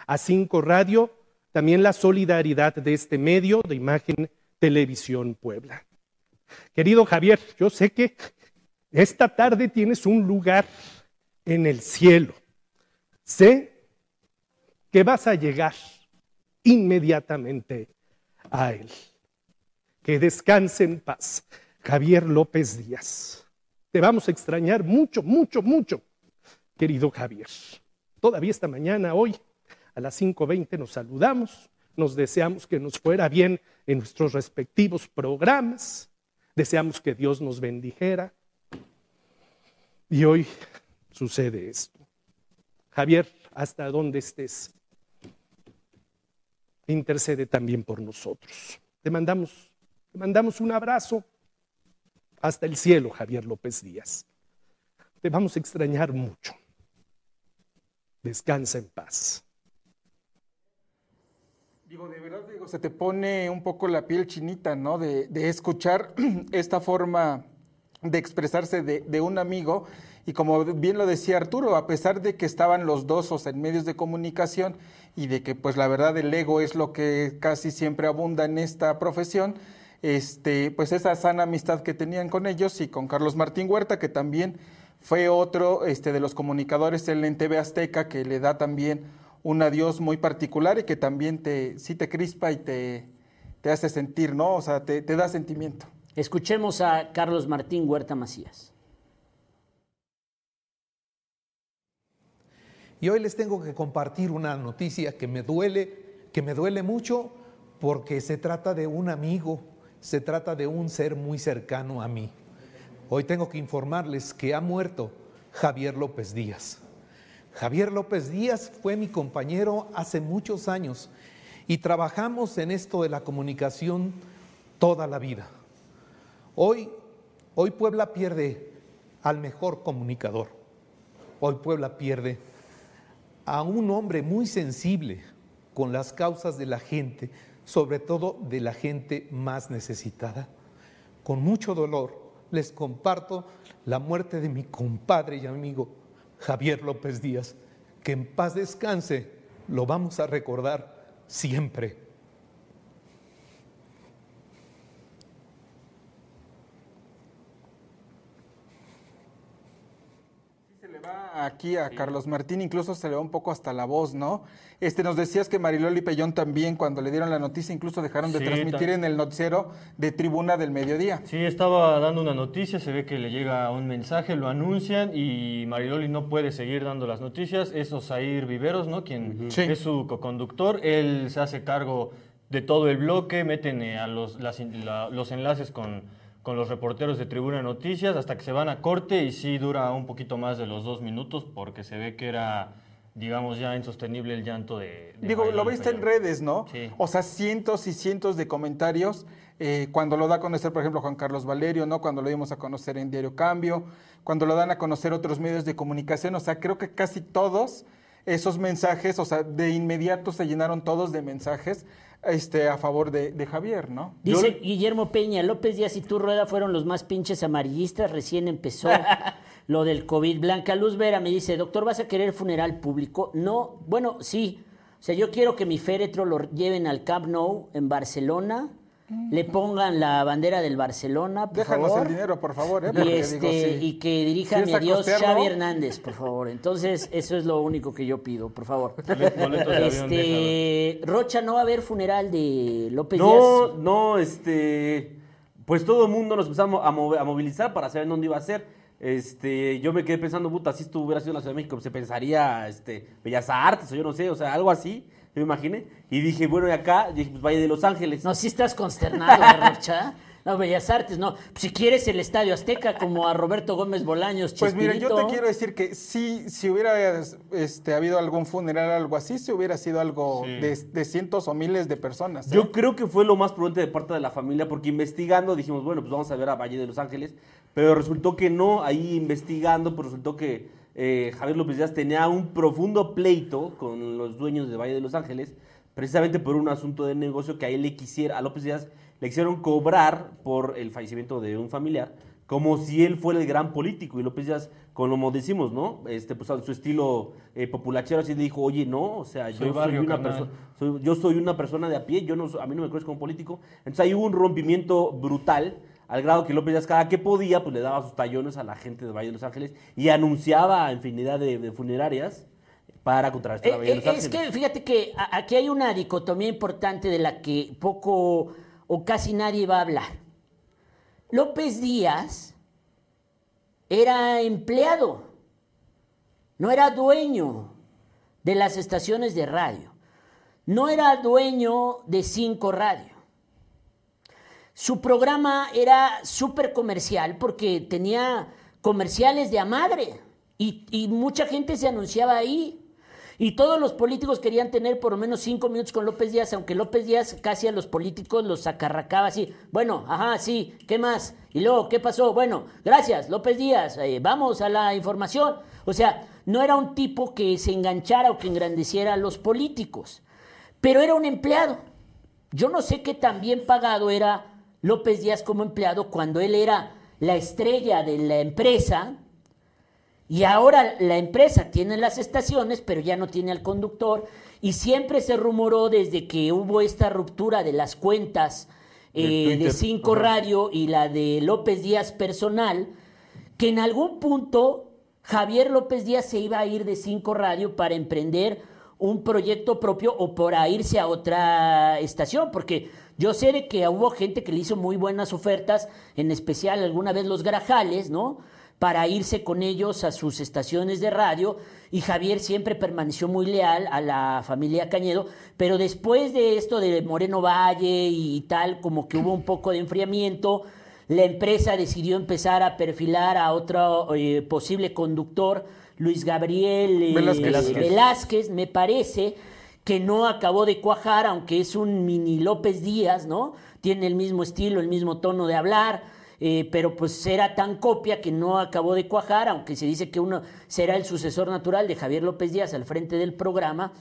A Cinco Radio, también la solidaridad de este medio de imagen Televisión Puebla. Querido Javier, yo sé que esta tarde tienes un lugar en el cielo. Sé que vas a llegar inmediatamente a él. Que descanse en paz. Javier López Díaz. Te vamos a extrañar mucho, mucho, mucho, querido Javier. Todavía esta mañana, hoy, a las 5.20 nos saludamos, nos deseamos que nos fuera bien en nuestros respectivos programas, deseamos que Dios nos bendijera. Y hoy sucede esto. Javier, hasta donde estés, intercede también por nosotros. Te mandamos, te mandamos un abrazo hasta el cielo, Javier López Díaz. Te vamos a extrañar mucho. Descansa en paz. De verdad, digo, se te pone un poco la piel chinita, ¿no? De, de escuchar esta forma de expresarse de, de, un amigo. Y como bien lo decía Arturo, a pesar de que estaban los dos en medios de comunicación y de que pues la verdad el ego es lo que casi siempre abunda en esta profesión, este, pues esa sana amistad que tenían con ellos y con Carlos Martín Huerta, que también fue otro este, de los comunicadores en TV Azteca que le da también un adiós muy particular y que también te, sí te crispa y te, te hace sentir, ¿no? O sea, te, te da sentimiento. Escuchemos a Carlos Martín Huerta Macías. Y hoy les tengo que compartir una noticia que me duele, que me duele mucho porque se trata de un amigo, se trata de un ser muy cercano a mí. Hoy tengo que informarles que ha muerto Javier López Díaz. Javier López Díaz fue mi compañero hace muchos años y trabajamos en esto de la comunicación toda la vida. Hoy, hoy Puebla pierde al mejor comunicador. Hoy Puebla pierde a un hombre muy sensible con las causas de la gente, sobre todo de la gente más necesitada. Con mucho dolor les comparto la muerte de mi compadre y amigo Javier López Díaz, que en paz descanse, lo vamos a recordar siempre. Aquí a Carlos Martín, incluso se le va un poco hasta la voz, ¿no? Este, nos decías que Mariloli Pellón también, cuando le dieron la noticia, incluso dejaron de Sí, transmitir en el noticiero de Tribuna del Mediodía. Sí, estaba dando una noticia, se ve que le llega un mensaje, lo anuncian y Mariloli no puede seguir dando las noticias. Es Osair Viveros, ¿no? Quien Sí. es su coconductor. Él se hace cargo de todo el bloque, meten eh, a los, las in- la- los enlaces con, con los reporteros de Tribuna de Noticias hasta que se van a corte y sí dura un poquito más de los dos minutos porque se ve que era, digamos, ya insostenible el llanto de... de Digo, lo viste en redes, ¿no? Sí. O sea, cientos y cientos de comentarios. eh, cuando lo da a conocer, por ejemplo, Juan Carlos Valerio, ¿no? Cuando lo dimos a conocer en Diario Cambio, cuando lo dan a conocer otros medios de comunicación. O sea, creo que casi todos esos mensajes, o sea, de inmediato se llenaron todos de mensajes este, a favor de, de Javier, ¿no? Dice Guillermo Peña, López Díaz y tú, Rueda, fueron los más pinches amarillistas, recién empezó lo del COVID. Blanca Luz Vera me dice, doctor, ¿vas a querer funeral público? No, bueno, sí. O sea, yo quiero que mi féretro lo lleven al Camp Nou en Barcelona, le pongan la bandera del Barcelona, por Déjanos favor. el dinero, por favor, ¿eh? Y, este, digo, sí. y que dirija Si a mi costearlo. Xavi Hernández, por favor. Entonces, eso es lo único que yo pido, por favor. Este, Rocha, ¿no va a haber funeral de López No, Díaz? no, este. Pues todo el mundo nos empezamos a, movilizar para saber dónde iba a ser. Este, yo me quedé pensando, puta, si esto hubiera sido en la Ciudad de México, se pensaría, este, Bellas Artes o yo no sé, o sea, algo así, yo me imaginé. Y dije, bueno, y acá, dije, pues Valle de Los Ángeles. No, sí estás consternado, ¿eh, Rocha. No, Bellas Artes, no. Si quieres el Estadio Azteca como a Roberto Gómez Bolaños, Pues mira, yo te quiero decir que sí, si hubiera este, habido algún funeral, algo así, si hubiera sido algo Sí. de, de cientos o miles de personas. ¿eh? Yo creo que fue lo más prudente de parte de la familia, porque investigando dijimos, bueno, pues vamos a ver a Valle de Los Ángeles, pero resultó que no, ahí investigando, pues resultó que eh, Javier López Díaz tenía un profundo pleito con los dueños de Valle de Los Ángeles, precisamente por un asunto de negocio que a él le quisiera, a López Díaz le quisieron cobrar por el fallecimiento de un familiar, como si él fuera el gran político. Y López Díaz, como decimos, ¿no? Este, pues en su estilo eh, populachero, así le dijo, oye, no, o sea, Soy yo soy, una persona, yo soy una persona de a pie, yo no, a mí no me crees como político. Entonces ahí hubo un rompimiento brutal, al grado que López Díaz cada que podía, pues le daba sus tallones a la gente de Valle de Los Ángeles y anunciaba infinidad de, de funerarias para contrarrestar a Eh, Valle de Los eh, Ángeles. es que fíjate que aquí hay una dicotomía importante de la que poco o casi nadie va a hablar. López Díaz era empleado, no era dueño de las estaciones de radio, no era dueño de Cinco Radio. Su programa era súper comercial porque tenía comerciales de a madre y, mucha gente se anunciaba ahí. Y todos los políticos querían tener por lo menos cinco minutos con López Díaz, aunque López Díaz casi a los políticos los acarracaba así. Bueno, ajá, sí, ¿qué más? Y luego, ¿qué pasó? Bueno, gracias, López Díaz, eh, vamos a la información. O sea, no era un tipo que se enganchara o que engrandeciera a los políticos, pero era un empleado. Yo no sé qué tan bien pagado era López Díaz como empleado cuando él era la estrella de la empresa y ahora la empresa tiene las estaciones, pero ya no tiene al conductor y siempre se rumoró desde que hubo esta ruptura de las cuentas De eh, de, Cinco. Radio y la de López Díaz personal, que en algún punto Javier López Díaz se iba a ir de Cinco Radio para emprender un proyecto propio o para irse a otra estación, porque yo sé que hubo gente que le hizo muy buenas ofertas, en especial alguna vez los Grajales, ¿no? Para irse con ellos a sus estaciones de radio y Javier siempre permaneció muy leal a la familia Cañedo, pero después de esto de Moreno Valle y tal, como que hubo un poco de enfriamiento, la empresa decidió empezar a perfilar a otro eh, posible conductor, Luis Gabriel eh, Velázquez. Velázquez, me parece, que no acabó de cuajar, aunque es un mini López Díaz, ¿no? Tiene el mismo estilo, el mismo tono de hablar, eh, pero pues era tan copia que no acabó de cuajar, aunque se dice que uno será el sucesor natural de Javier López Díaz al frente del programa.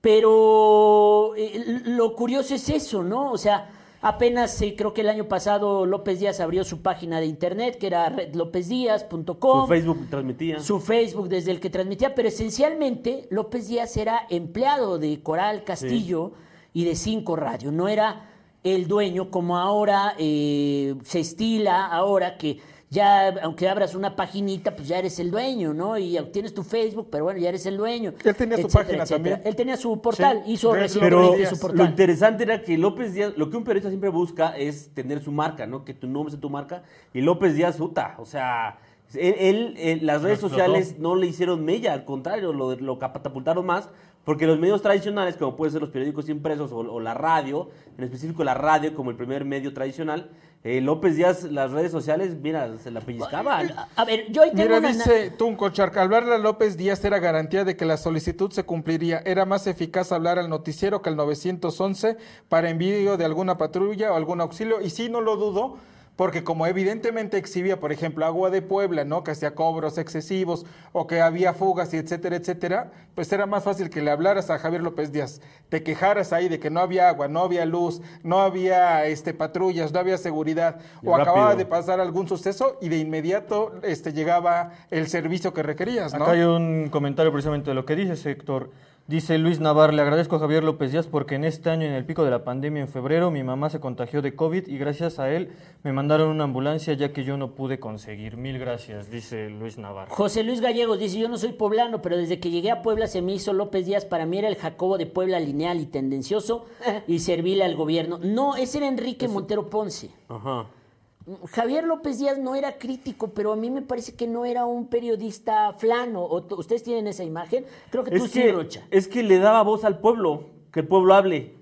Pero eh, lo curioso es eso, ¿no? O sea, apenas eh, creo que el año pasado López Díaz abrió su página de internet, que era redlopezdíaz.com. Su Facebook transmitía. Su Facebook desde el que transmitía, pero esencialmente López Díaz era empleado de Coral Castillo y de Cinco Radio, no era el dueño como ahora eh, se estila, ahora que ya, aunque abras una paginita, pues ya eres el dueño, ¿no? Y tienes tu Facebook, pero bueno, ya eres el dueño. Él tenía su página etcétera. también. Él tenía su portal, Sí, hizo recientemente su Díaz. lo portal. interesante era que López Díaz, lo que un periodista siempre busca es tener su marca, ¿no? Que tu nombre sea tu marca. Y López Díaz, puta, o sea, él, él, eh, las redes sociales no le hicieron mella, al contrario, lo, lo catapultaron más. Porque los medios tradicionales, como pueden ser los periódicos impresos o, o la radio, en específico la radio como el primer medio tradicional, eh, López Díaz, las redes sociales, mira, se la pellizcaban. A ver, yo ahí tengo Mira, una... dice Tunco Charca, hablarle a López Díaz era garantía de que la solicitud se cumpliría. Era más eficaz hablar al noticiero que al 911 para envío de alguna patrulla o algún auxilio. Y sí, no lo dudo, porque como evidentemente exhibía, por ejemplo, Agua de Puebla, ¿no? Que hacía cobros excesivos o que había fugas y etcétera, etcétera, pues era más fácil que le hablaras a Javier López Díaz, te quejaras ahí de que no había agua, no había luz, no había este, patrullas, no había seguridad, Y o acababa de pasar algún suceso y de inmediato este, llegaba el servicio que requerías, ¿no? Acá hay un comentario precisamente de lo que dices, Héctor. Dice Luis Navar, le agradezco a Javier López Díaz porque en este año, en el pico de la pandemia, en febrero, mi mamá se contagió de COVID y gracias a él me mandaron una ambulancia ya que yo no pude conseguir. Mil gracias, dice Luis Navar. José Luis Gallegos dice, yo no soy poblano, pero desde que llegué a Puebla se me hizo López Díaz, para mí era el Jacobo de Puebla lineal y tendencioso y servirle al gobierno. No, ese era Enrique Montero Ponce. Ajá. Javier López Díaz no era crítico, pero a mí me parece que no era un periodista flano. ¿O t- ¿Ustedes tienen esa imagen? Creo que tú Es sí, que, Rocha. es que le daba voz al pueblo, que el pueblo hable,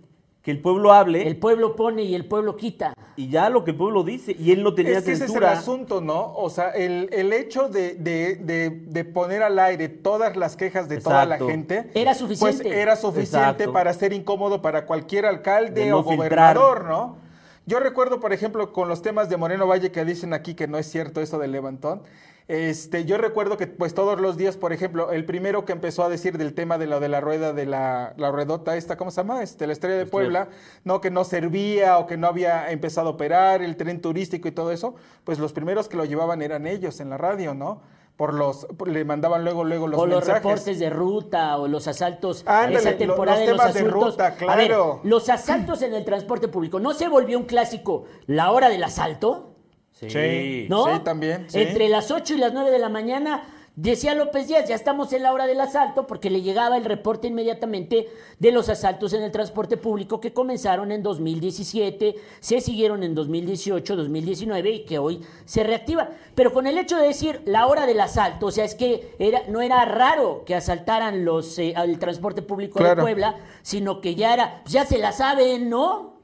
que el pueblo hable El pueblo pone y el pueblo quita. y ya lo que el pueblo dice. Y él no tenía Es que ese es el censura. asunto, ¿no? O sea, el, el hecho de, de- de- de poner al aire todas las quejas de toda la gente. Era suficiente. Pues era suficiente Exacto. para ser incómodo para cualquier alcalde no o filtrar. gobernador, ¿no? Yo recuerdo, por ejemplo, con los temas de Moreno Valle que dicen aquí que no es cierto eso del levantón. Este, yo recuerdo que pues todos los días, por ejemplo, el primero que empezó a decir del tema de lo de la rueda de la, la ruedota esta, ¿cómo se llama? Este, la estrella de Puebla, no que no servía o que no había empezado a operar el tren turístico y todo eso, pues los primeros que lo llevaban eran ellos en la radio, ¿no? Por los por- le mandaban luego luego los o los mensajes. reportes de ruta o los asaltos Ándale, esa lo- temporada los de los temas de asuntos. ruta, A ver, claro. los asaltos en el transporte público, ¿no se volvió un clásico la hora del asalto? Sí. ¿No? Sí, también, sí. Entre las 8 y las 9 de la mañana, decía López Díaz, ya estamos en la hora del asalto, porque le llegaba el reporte inmediatamente de los asaltos en el transporte público que comenzaron en 2017, se siguieron en 2018, 2019 y que hoy se reactivan. Pero con el hecho de decir la hora del asalto, o sea, es que era, no era raro que asaltaran los, eh, el transporte público de. Puebla, sino que ya era, pues ya se la saben, ¿no?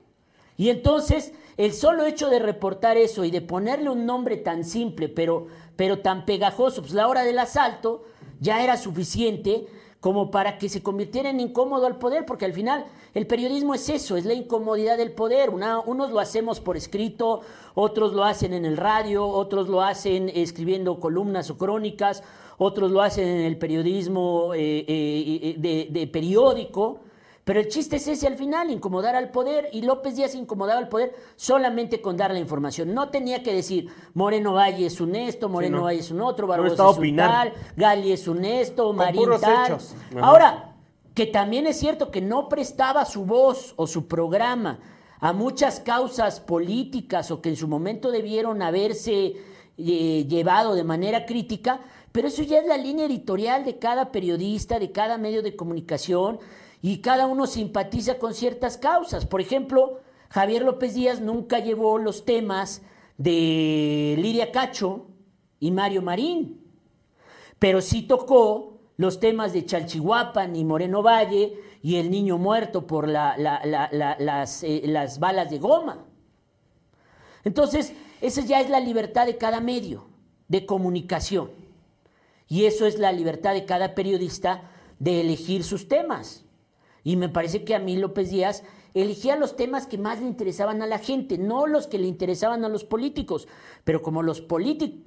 Y entonces, el solo hecho de reportar eso y de ponerle un nombre tan simple, pero, pero tan pegajoso, pues la hora del asalto, ya era suficiente como para que se convirtiera en incómodo al poder, porque al final el periodismo es eso, es la incomodidad del poder. Una- unos lo hacemos por escrito, otros lo hacen en el radio, otros lo hacen escribiendo columnas o crónicas, otros lo hacen en el periodismo eh, eh, eh, de- de periódico. Pero el chiste es ese al final, incomodar al poder, y López Díaz incomodaba al poder solamente con dar la información. No tenía que decir, Moreno Valle es un esto, Moreno no. Valle es un otro, Barbosa es un tal, Gali es un esto, Marín tal. Ahora, que también es cierto que no prestaba su voz o su programa a muchas causas políticas o que en su momento debieron haberse eh, llevado de manera crítica, pero eso ya es la línea editorial de cada periodista, de cada medio de comunicación y cada uno simpatiza con ciertas causas. Por ejemplo, Javier López Díaz nunca llevó los temas de Lidia Cacho y Mario Marín pero sí tocó los temas de Chalchihuapan y Moreno Valle y el niño muerto por la- la- eh, las balas de goma. Entonces, esa ya es la libertad de cada medio de comunicación. Y eso es la libertad de cada periodista de elegir sus temas. Y me parece que a mí López Díaz elegía los temas que más le interesaban a la gente, no los que le interesaban a los políticos. Pero como los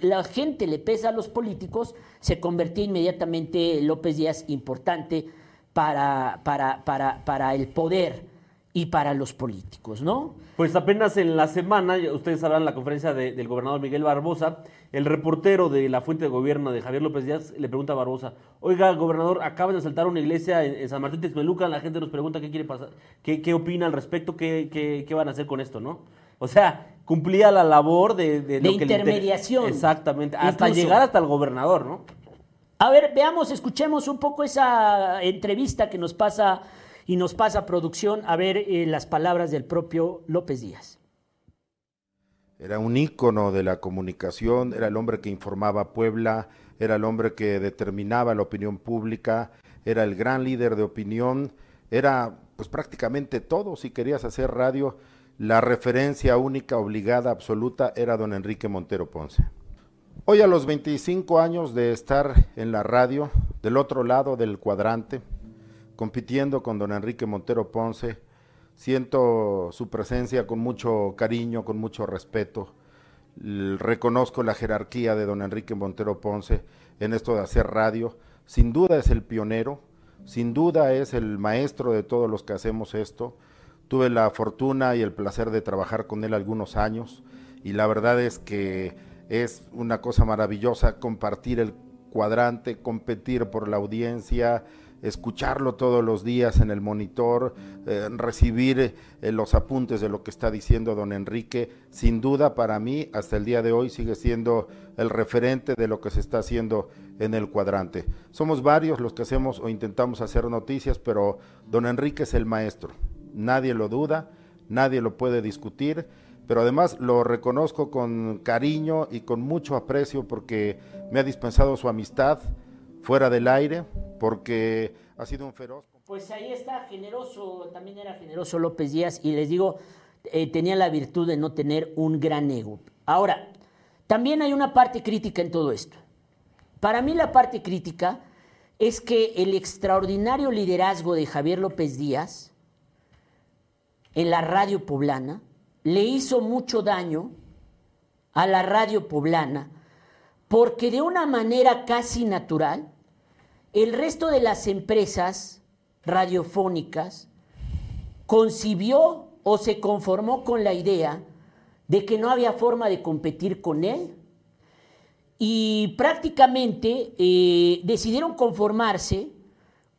la gente le pesa a los políticos, se convertía inmediatamente López Díaz importante para, para, para, para el poder y para los políticos, ¿no? Pues apenas en la semana, ustedes sabrán la conferencia de- del gobernador Miguel Barbosa, el reportero de la fuente de gobierno de Javier López Díaz le pregunta a Barbosa, oiga, gobernador, acaban de asaltar una iglesia en, en San Martín Texmelucan, la gente nos pregunta qué quiere pasar, qué, qué opina al respecto, qué, qué- qué van a hacer con esto, ¿no? O sea, cumplía la labor de... De lo que inter- intermediación. Exactamente, hasta Incluso. llegar hasta el gobernador, ¿no? A ver, veamos, escuchemos un poco esa entrevista que nos pasa y nos pasa producción, a ver eh, las palabras del propio López Díaz. Era un ícono de la comunicación, era el hombre que informaba a Puebla, era el hombre que determinaba la opinión pública, era el gran líder de opinión, era pues prácticamente todo, si querías hacer radio, la referencia única, obligada, absoluta era don Enrique Montero Ponce. Hoy a los 25 años de estar en la radio, del otro lado del cuadrante, compitiendo con don Enrique Montero Ponce, siento su presencia con mucho cariño, con mucho respeto. Reconozco la jerarquía de don Enrique Montero Ponce en esto de hacer radio. Sin duda es el pionero, sin duda es el maestro de todos los que hacemos esto. Tuve la fortuna y el placer de trabajar con él algunos años y la verdad es que es una cosa maravillosa compartir el cuadrante, competir por la audiencia, escucharlo todos los días en el monitor, eh, recibir eh, los apuntes de lo que está diciendo don Enrique. Sin duda para mí, hasta el día de hoy, sigue siendo el referente de lo que se está haciendo en el cuadrante. Somos varios los que hacemos o intentamos hacer noticias, pero don Enrique es el maestro. Nadie lo duda, nadie lo puede discutir pero además lo reconozco con cariño y con mucho aprecio porque me ha dispensado su amistad fuera del aire, porque ha sido un feroz. Pues ahí está, generoso, también era generoso López Díaz y les digo, eh, tenía la virtud de no tener un gran ego. Ahora, también hay una parte crítica en todo esto. Para mí la parte crítica es que el extraordinario liderazgo de Javier López Díaz en la radio poblana le hizo mucho daño a la radio poblana porque de una manera casi natural, el resto de las empresas radiofónicas concibió o se conformó con la idea de que no había forma de competir con él y prácticamente eh, decidieron conformarse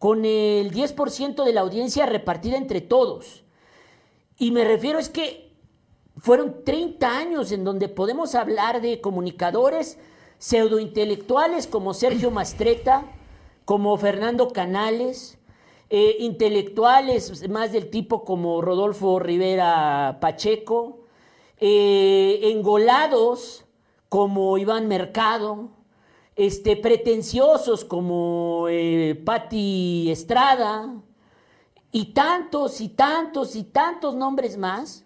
con el 10% de la audiencia repartida entre todos. Y me refiero es que fueron 30 años en donde podemos hablar de comunicadores pseudointelectuales como Sergio Mastreta, como Fernando Canales, eh, intelectuales más del tipo como Rodolfo Rivera Pacheco, eh, engolados como Iván Mercado, este, pretenciosos como eh, Patti Estrada, y tantos y tantos y tantos nombres más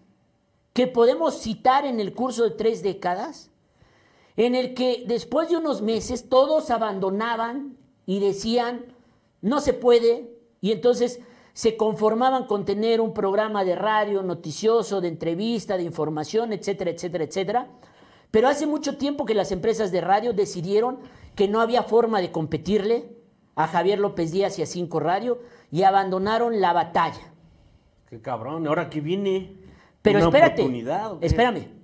que podemos citar en el curso de tres décadas, en el que después de unos meses todos abandonaban y decían, no se puede, y entonces se conformaban con tener un programa de radio noticioso, de entrevista, de información, etcétera, etcétera, etcétera. Pero hace mucho tiempo que las empresas de radio decidieron que no había forma de competirle a Javier López Díaz y a Cinco Radio y abandonaron la batalla. Qué cabrón, ahora que viene. Pero ¿Una espérate, oportunidad espérame.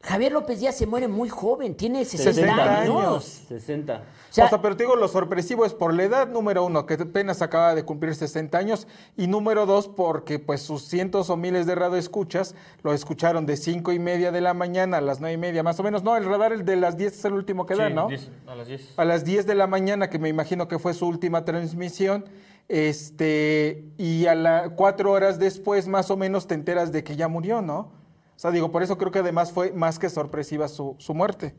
Javier López Díaz se muere muy joven, tiene 60, 60 años. años. 60. O sea, o sea, pero te digo, lo sorpresivo es por la edad, número uno, que apenas acaba de cumplir 60 años, y número dos, porque pues sus cientos o miles de radioescuchas lo escucharon de cinco y media de la mañana a las nueve y media, más o menos. No, el radar el de las 10 es el último que da, ¿no? 10 a las 10. A las 10 de la mañana, que me imagino que fue su última transmisión, este, y a las cuatro horas después, más o menos, te enteras de que ya murió, ¿no? O sea, digo, por eso creo que además fue más que sorpresiva su, su muerte.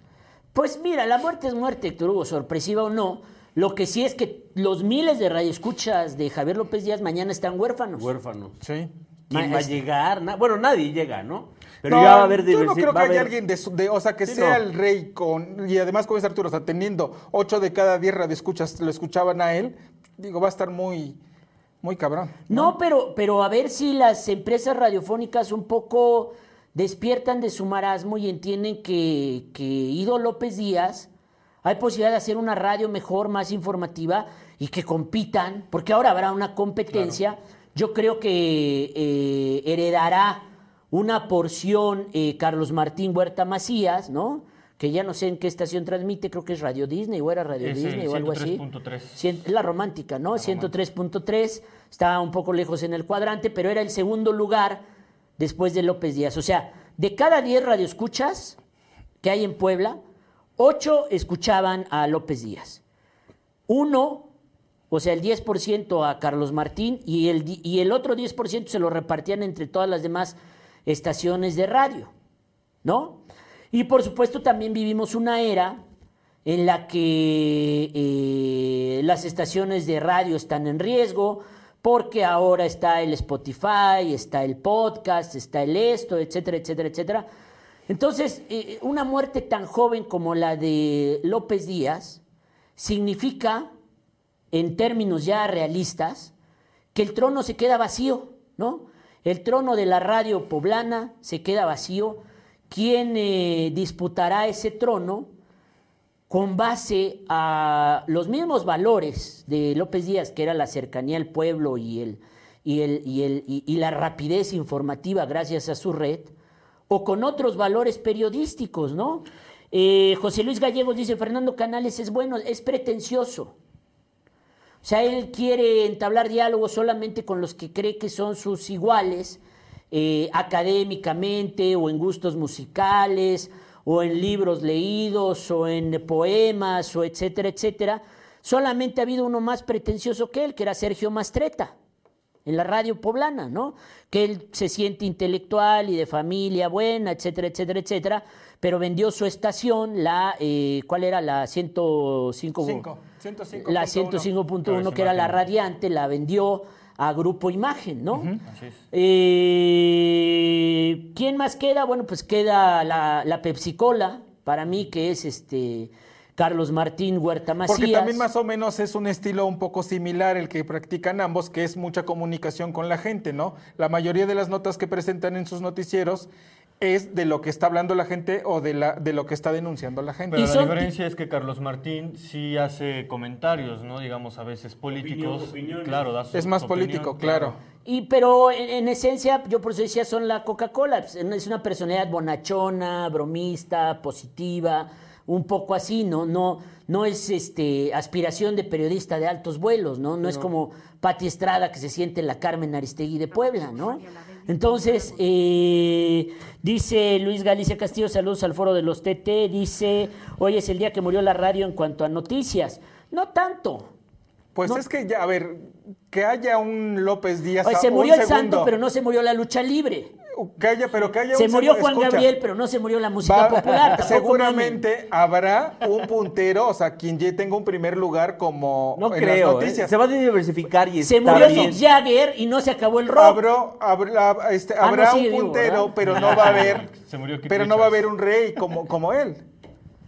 Pues mira, la muerte es muerte, Héctor Hugo, sorpresiva o no. Lo que sí es que los miles de radioescuchas de Javier López Díaz mañana están huérfanos. Huérfano. Sí. ¿Quién Ma- va a llegar? Na- bueno, nadie llega, ¿no? Pero No, ya va a haber yo no creo que a haya haber- alguien de, su- de- o sea, que Sí, sea no. el rey con, y además como dice Arturo, o sea, teniendo 8 de cada 10 radioescuchas lo escuchaban a él, digo, va a estar muy, muy cabrón. No, pero, pero a ver si las empresas radiofónicas un poco despiertan de su marasmo y entienden que, que Ido López Díaz hay posibilidad de hacer una radio mejor, más informativa y que compitan, porque ahora habrá una competencia. Yo creo que eh, heredará una porción eh, Carlos Martín Huerta Macías, ¿no? Que ya no sé en qué estación transmite, creo que es Radio Disney o era Radio Es Disney o algo así. 103.3. Cien- La romántica, ¿no? 103.3, está un poco lejos en el cuadrante, pero era el segundo lugar después de López Díaz. O sea, de cada 10 radioescuchas que hay en Puebla, 8 escuchaban a López Díaz. Uno, o sea, el 10% a Carlos Martín y el, y el otro 10% se lo repartían entre todas las demás estaciones de radio, ¿no? Y por supuesto también vivimos una era en la que eh, las estaciones de radio están en riesgo, porque ahora está el Spotify, está el podcast, está el esto, etcétera, etcétera, etcétera. Entonces, eh, una muerte tan joven como la de López Díaz significa, en términos ya realistas, que el trono se queda vacío, ¿no? El trono de la radio poblana se queda vacío. ¿Quién eh, disputará ese trono? Con base a los mismos valores de López Díaz, que era la cercanía al pueblo y, el, y, el, y, el, y, la rapidez informativa gracias a su red, o con otros valores periodísticos, ¿no? Eh, José Luis Gallegos dice, Fernando Canales es bueno, es pretencioso. O sea, él quiere entablar diálogo solamente con los que cree que son sus iguales, eh, académicamente o en gustos musicales o en libros leídos o en poemas o etcétera, etcétera. Solamente ha habido uno más pretencioso que él, que era Sergio Mastreta, en la radio poblana, ¿no? Que él se siente intelectual y de familia buena, etcétera, etcétera, etcétera, pero vendió su estación, la, eh, ¿cuál era? La 105. Cinco, 105.1. La 105.1, Claro, que era la radiante, la vendió a Grupo Imagen, ¿no? Así es. Eh, ¿Quién más queda? Bueno, pues queda la, la Pepsi Cola, para mí, que es este Carlos Martín Huerta Macías. Porque también más o menos es un estilo un poco similar el que practican ambos, que es mucha comunicación con la gente, ¿no? La mayoría de las notas que presentan en sus noticieros es de lo que está hablando la gente o de, la, de lo que está denunciando la gente. Pero Y la son- diferencia es que Carlos Martín sí hace comentarios, ¿no? Digamos, a veces políticos. opiniones. Claro, da su Es más opinión, político, claro. Y, pero en, en esencia, yo por eso decía, son la Coca-Cola. Pues, Es una personalidad bonachona, bromista, positiva, un poco así, ¿no? No, no es este aspiración de periodista de altos vuelos, ¿no? No, es como Pati Estrada que se siente la Carmen Aristegui de Puebla, ¿no? Entonces, eh, dice Luis Galicia Castillo, saludos al foro de los TT, dice, hoy es el día que murió la radio en cuanto a noticias. No tanto. Pues No. es que ya, a ver, que haya un López Díaz. Oye, se un murió el segundo, santo, pero no se murió la lucha libre. Que haya, pero que haya Se un murió Juan escucha, Gabriel, pero no se murió la música va- popular. seguramente habrá un puntero, o sea, quien ya tenga un primer lugar como No en creo, las ¿eh? Se va a diversificar y. Se está murió bien. Mick Jagger y no se acabó el rock. Habrá, este, Ah, no, habrá un puntero, pero no va a haber, Se murió Keith pero no va a haber un rey como, como él.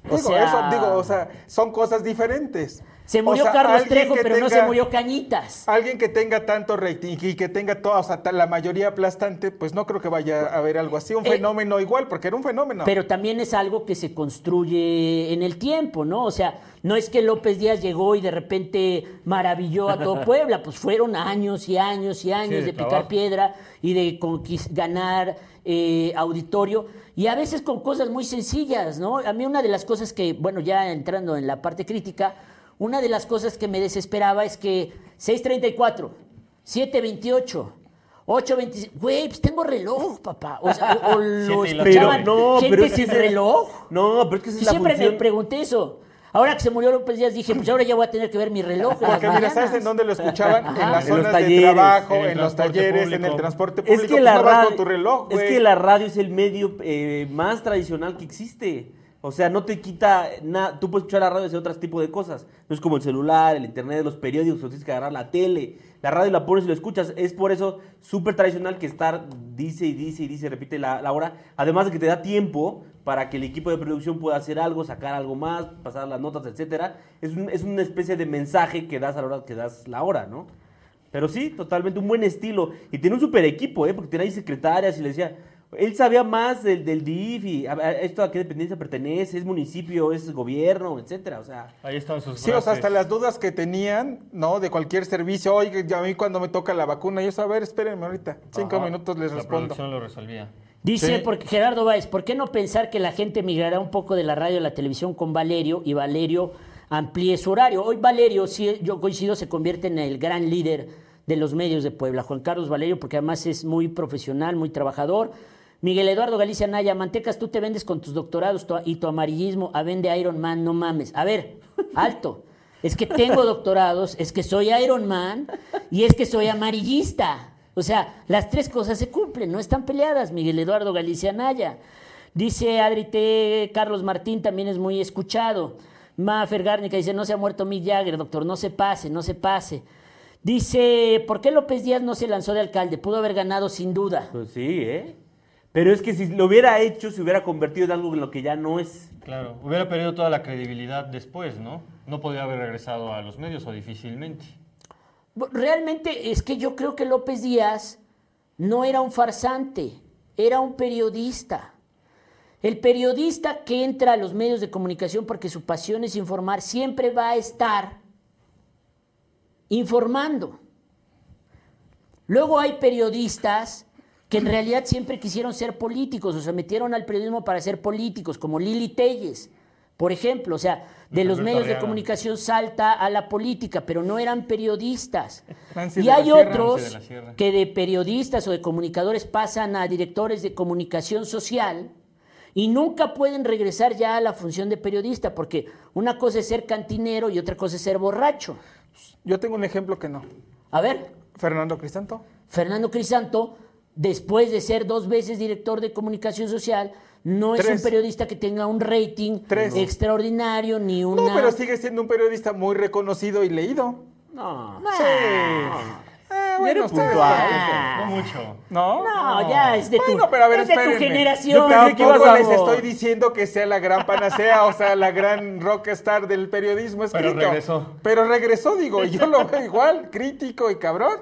O Digo, sea- eso, digo, o sea, son cosas diferentes. Se murió O sea, Carlos Trejo, pero no se murió Cañitas. Alguien que tenga tanto rating y que tenga toda, o sea, la mayoría aplastante, pues no creo que vaya a haber algo así, un Eh, fenómeno igual, porque era un fenómeno. Pero también es algo que se construye en el tiempo, ¿no? O sea, no es que López Díaz llegó y de repente maravilló a todo Puebla, pues fueron años y años y años de de, picar trabajo. piedra y de ganar eh, auditorio y a veces con cosas muy sencillas, ¿no? A mí una de las cosas que, bueno, ya entrando en la parte crítica, una de las cosas que me desesperaba es que 634, 728, 825, güey, pues tengo reloj, papá. O, sea, o, o lo escuchaban Pero no, gente pero es que sin reloj. No, pero es que esa Y es la siempre me pregunté eso. Ahora que se murió López Díaz dije, pues ahora ya voy a tener que ver mi reloj. Porque mira, ¿sabes en dónde lo escuchaban? Ajá. En las En zonas de trabajo, en los talleres, en el público. transporte Es público. que, pues la radio, con tu reloj, es que la radio es el medio eh, más tradicional que existe. O sea, no te quita nada. Tú puedes escuchar la radio y hacer otro tipo de cosas. No es como el celular, el internet, los periódicos, tienes que agarrar la tele. La radio la pones y lo escuchas. Es por eso súper tradicional que estar dice y dice y dice, repite la, hora. Además de que te da tiempo para que el equipo de producción pueda hacer algo, sacar algo más, pasar las notas, etcétera. Es, es una especie de mensaje que das a la hora que das la hora, ¿no? Pero sí, totalmente un buen estilo. Y tiene un super equipo, ¿eh? Porque tiene ahí secretarias y le decía. Él sabía más del, del DIF y a- a- esto a qué dependencia pertenece, es municipio, es gobierno, etcétera. O sea, Ahí están sus Sí, o sea, hasta las dudas que tenían, ¿no? De cualquier servicio. Oye, ya a mí cuando me toca la vacuna, yo, a ver, espérenme ahorita. Cinco Ajá. minutos les La respondo. producción lo resolvía. Dice Sí. porque Gerardo Báez, ¿por qué no pensar que la gente migrará un poco de la radio a la televisión con Valerio y Valerio amplíe su horario? Hoy Valerio, sí, yo coincido, se convierte en el gran líder de los medios de Puebla. Juan Carlos Valerio, porque además es muy profesional, muy trabajador. Miguel Eduardo Galicia Naya, Mantecas, tú te vendes con tus doctorados tu- y tu amarillismo a vende Iron Man, no mames. A ver, alto. Es que tengo doctorados, es que soy Iron Man y es que soy amarillista. O sea, las tres cosas se cumplen, no están peleadas, Miguel Eduardo Galicia Naya. Dice Adri T. Carlos Martín, también es muy escuchado. Mafer Garnica dice, no se ha muerto Mick Jagger, doctor, no se pase, no se pase. Dice, ¿por qué López Díaz no se lanzó de alcalde? Pudo haber ganado sin duda. pues sí, ¿eh? Pero es que si lo hubiera hecho, se hubiera convertido en algo en lo que ya no es. Claro, hubiera perdido toda la credibilidad después, ¿no? No podría haber regresado a los medios o difícilmente. Realmente es que yo creo que López Díaz no era un farsante, era un periodista. El periodista que entra a los medios de comunicación porque su pasión es informar, siempre va a estar informando. Luego hay periodistas que en realidad siempre quisieron ser políticos o se metieron al periodismo para ser políticos, como Lili Telles, por ejemplo. O sea, de los medios de comunicación salta a la política, pero no eran periodistas. Nancy y hay Sierra. Nancy de otros que de periodistas o de comunicadores pasan a directores de comunicación social y nunca pueden regresar ya a la función de periodista, porque una cosa es ser cantinero y otra cosa es ser borracho. Yo tengo un ejemplo que no. A ver, Fernando Cristanto. Fernando Crisanto, después de ser dos veces director de comunicación social, no es un periodista que tenga un rating Tres. extraordinario ni una... No, pero sigue siendo un periodista muy reconocido y leído. No. Sí. Eh, bueno, eres ustedes puntual. Ah. No mucho. ¿No? No, ya es de tu, Bueno, pero a ver, es de tu generación. Yo tampoco ibas a- les estoy diciendo que sea la gran panacea, o sea, la gran rockstar del periodismo escrito. Pero regresó. Pero regresó, digo, y yo lo veo igual, crítico y cabrón.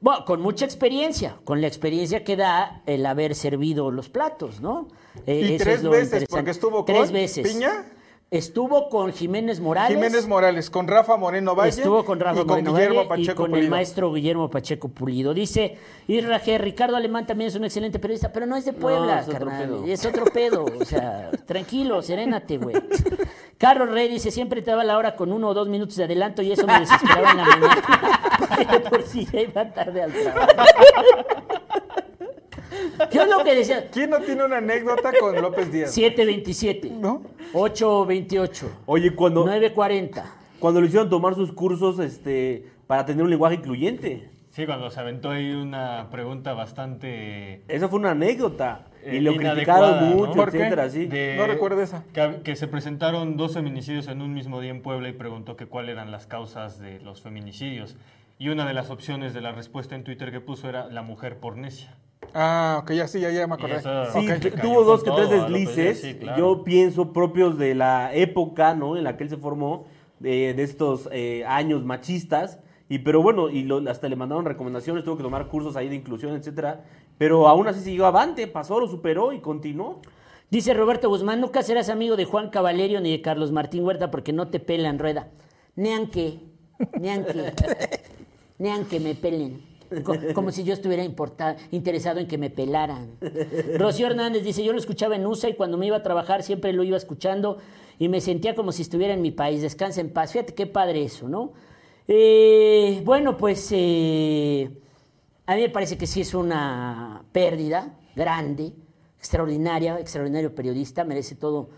Bueno, con mucha experiencia, con la experiencia que da el haber servido los platos, ¿no? Eh, Y eso tres es lo veces, porque estuvo Tres con veces. Piña. Estuvo con Jiménez Morales. Jiménez Morales, con Rafa Moreno Valle. Estuvo con Rafa y con Moreno Guillermo Valle Pacheco y con Pulido. el maestro Guillermo Pacheco Pulido. Dice Isra G. Ricardo Alemán también es un excelente periodista, pero no es de Puebla, es otro pedo. Es otro pedo. O sea, tranquilo, serénate, güey. Carlos Rey dice, siempre te daba la hora con uno o dos minutos de adelanto y eso me desesperaba en la mañana. Por sí ya iba tarde al trabajo. Yo es lo que decía. ¿Quién no tiene una anécdota con López Díaz? 7.27. ¿No? 8.28. Oye, cuando, 9.40. cuando le hicieron tomar sus cursos este, para tener un lenguaje incluyente. Sí, cuando se aventó ahí una pregunta bastante Esa fue una anécdota. Eh, y lo criticaron ¿no? mucho, ¿Por qué? etcétera, sí. de- No recuerdo esa. Que, que se presentaron dos feminicidios en un mismo día en Puebla y preguntó que cuáles eran las causas de los feminicidios. Y una de las opciones de la respuesta en Twitter que puso era la mujer por necia. Ah, ok, ya sí, ya, ya me acordé. eso- Sí, tuvo dos que tres deslices, Díaz, sí, claro. yo pienso propios de la época, ¿no? En la que él se formó, de, de estos eh, años machistas, y pero bueno, y lo- hasta le mandaron recomendaciones, tuvo que tomar cursos ahí de inclusión, etcétera, pero aún así siguió avante, pasó, lo superó y continuó. Dice Roberto Guzmán, nunca serás amigo de Juan Cavalerio ni de Carlos Martín Huerta porque no te pelan rueda. Nean que, nean que, nean que me pelen. Co- Como si yo estuviera interesado en que me pelaran. Rocío Hernández dice, yo lo escuchaba en USA y cuando me iba a trabajar siempre lo iba escuchando y me sentía como si estuviera en mi país. Descansa en paz. Fíjate qué padre eso, ¿no? Eh, bueno, pues eh, a mí me parece que sí es una pérdida grande, extraordinaria, extraordinario periodista, merece todo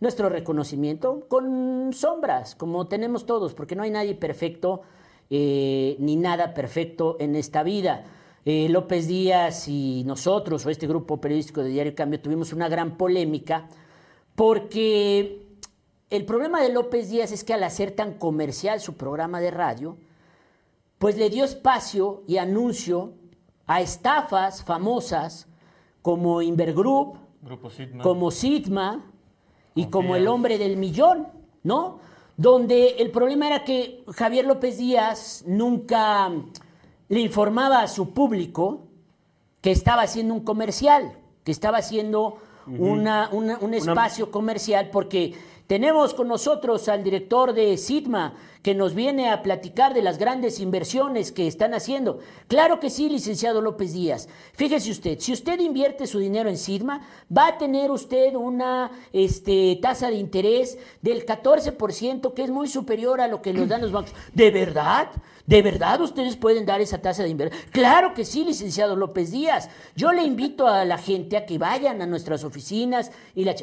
nuestro reconocimiento con sombras, como tenemos todos, porque no hay nadie perfecto eh, ni nada perfecto en esta vida. Eh, López Díaz y nosotros, o este grupo periodístico de Diario Cambio, tuvimos una gran polémica porque el problema de López Díaz es que al hacer tan comercial su programa de radio, pues le dio espacio y anuncio a estafas famosas como Invergroup, Grupo como Sigma y como el hombre del millón, ¿no? Donde el problema era que Javier López Díaz nunca le informaba a su público que estaba haciendo un comercial, que estaba haciendo una- una- un espacio comercial, porque tenemos con nosotros al director de Sigma que nos viene a platicar de las grandes inversiones que están haciendo. Claro que sí, licenciado López Díaz. Fíjese usted, si usted invierte su dinero en Sigma, va a tener usted una este, tasa de interés del 14%, que es muy superior a lo que nos dan los bancos. ¿De verdad? ¿De verdad ustedes pueden dar esa tasa de inversión? Claro que sí, licenciado López Díaz. Yo le invito a la gente a que vayan a nuestras oficinas y la...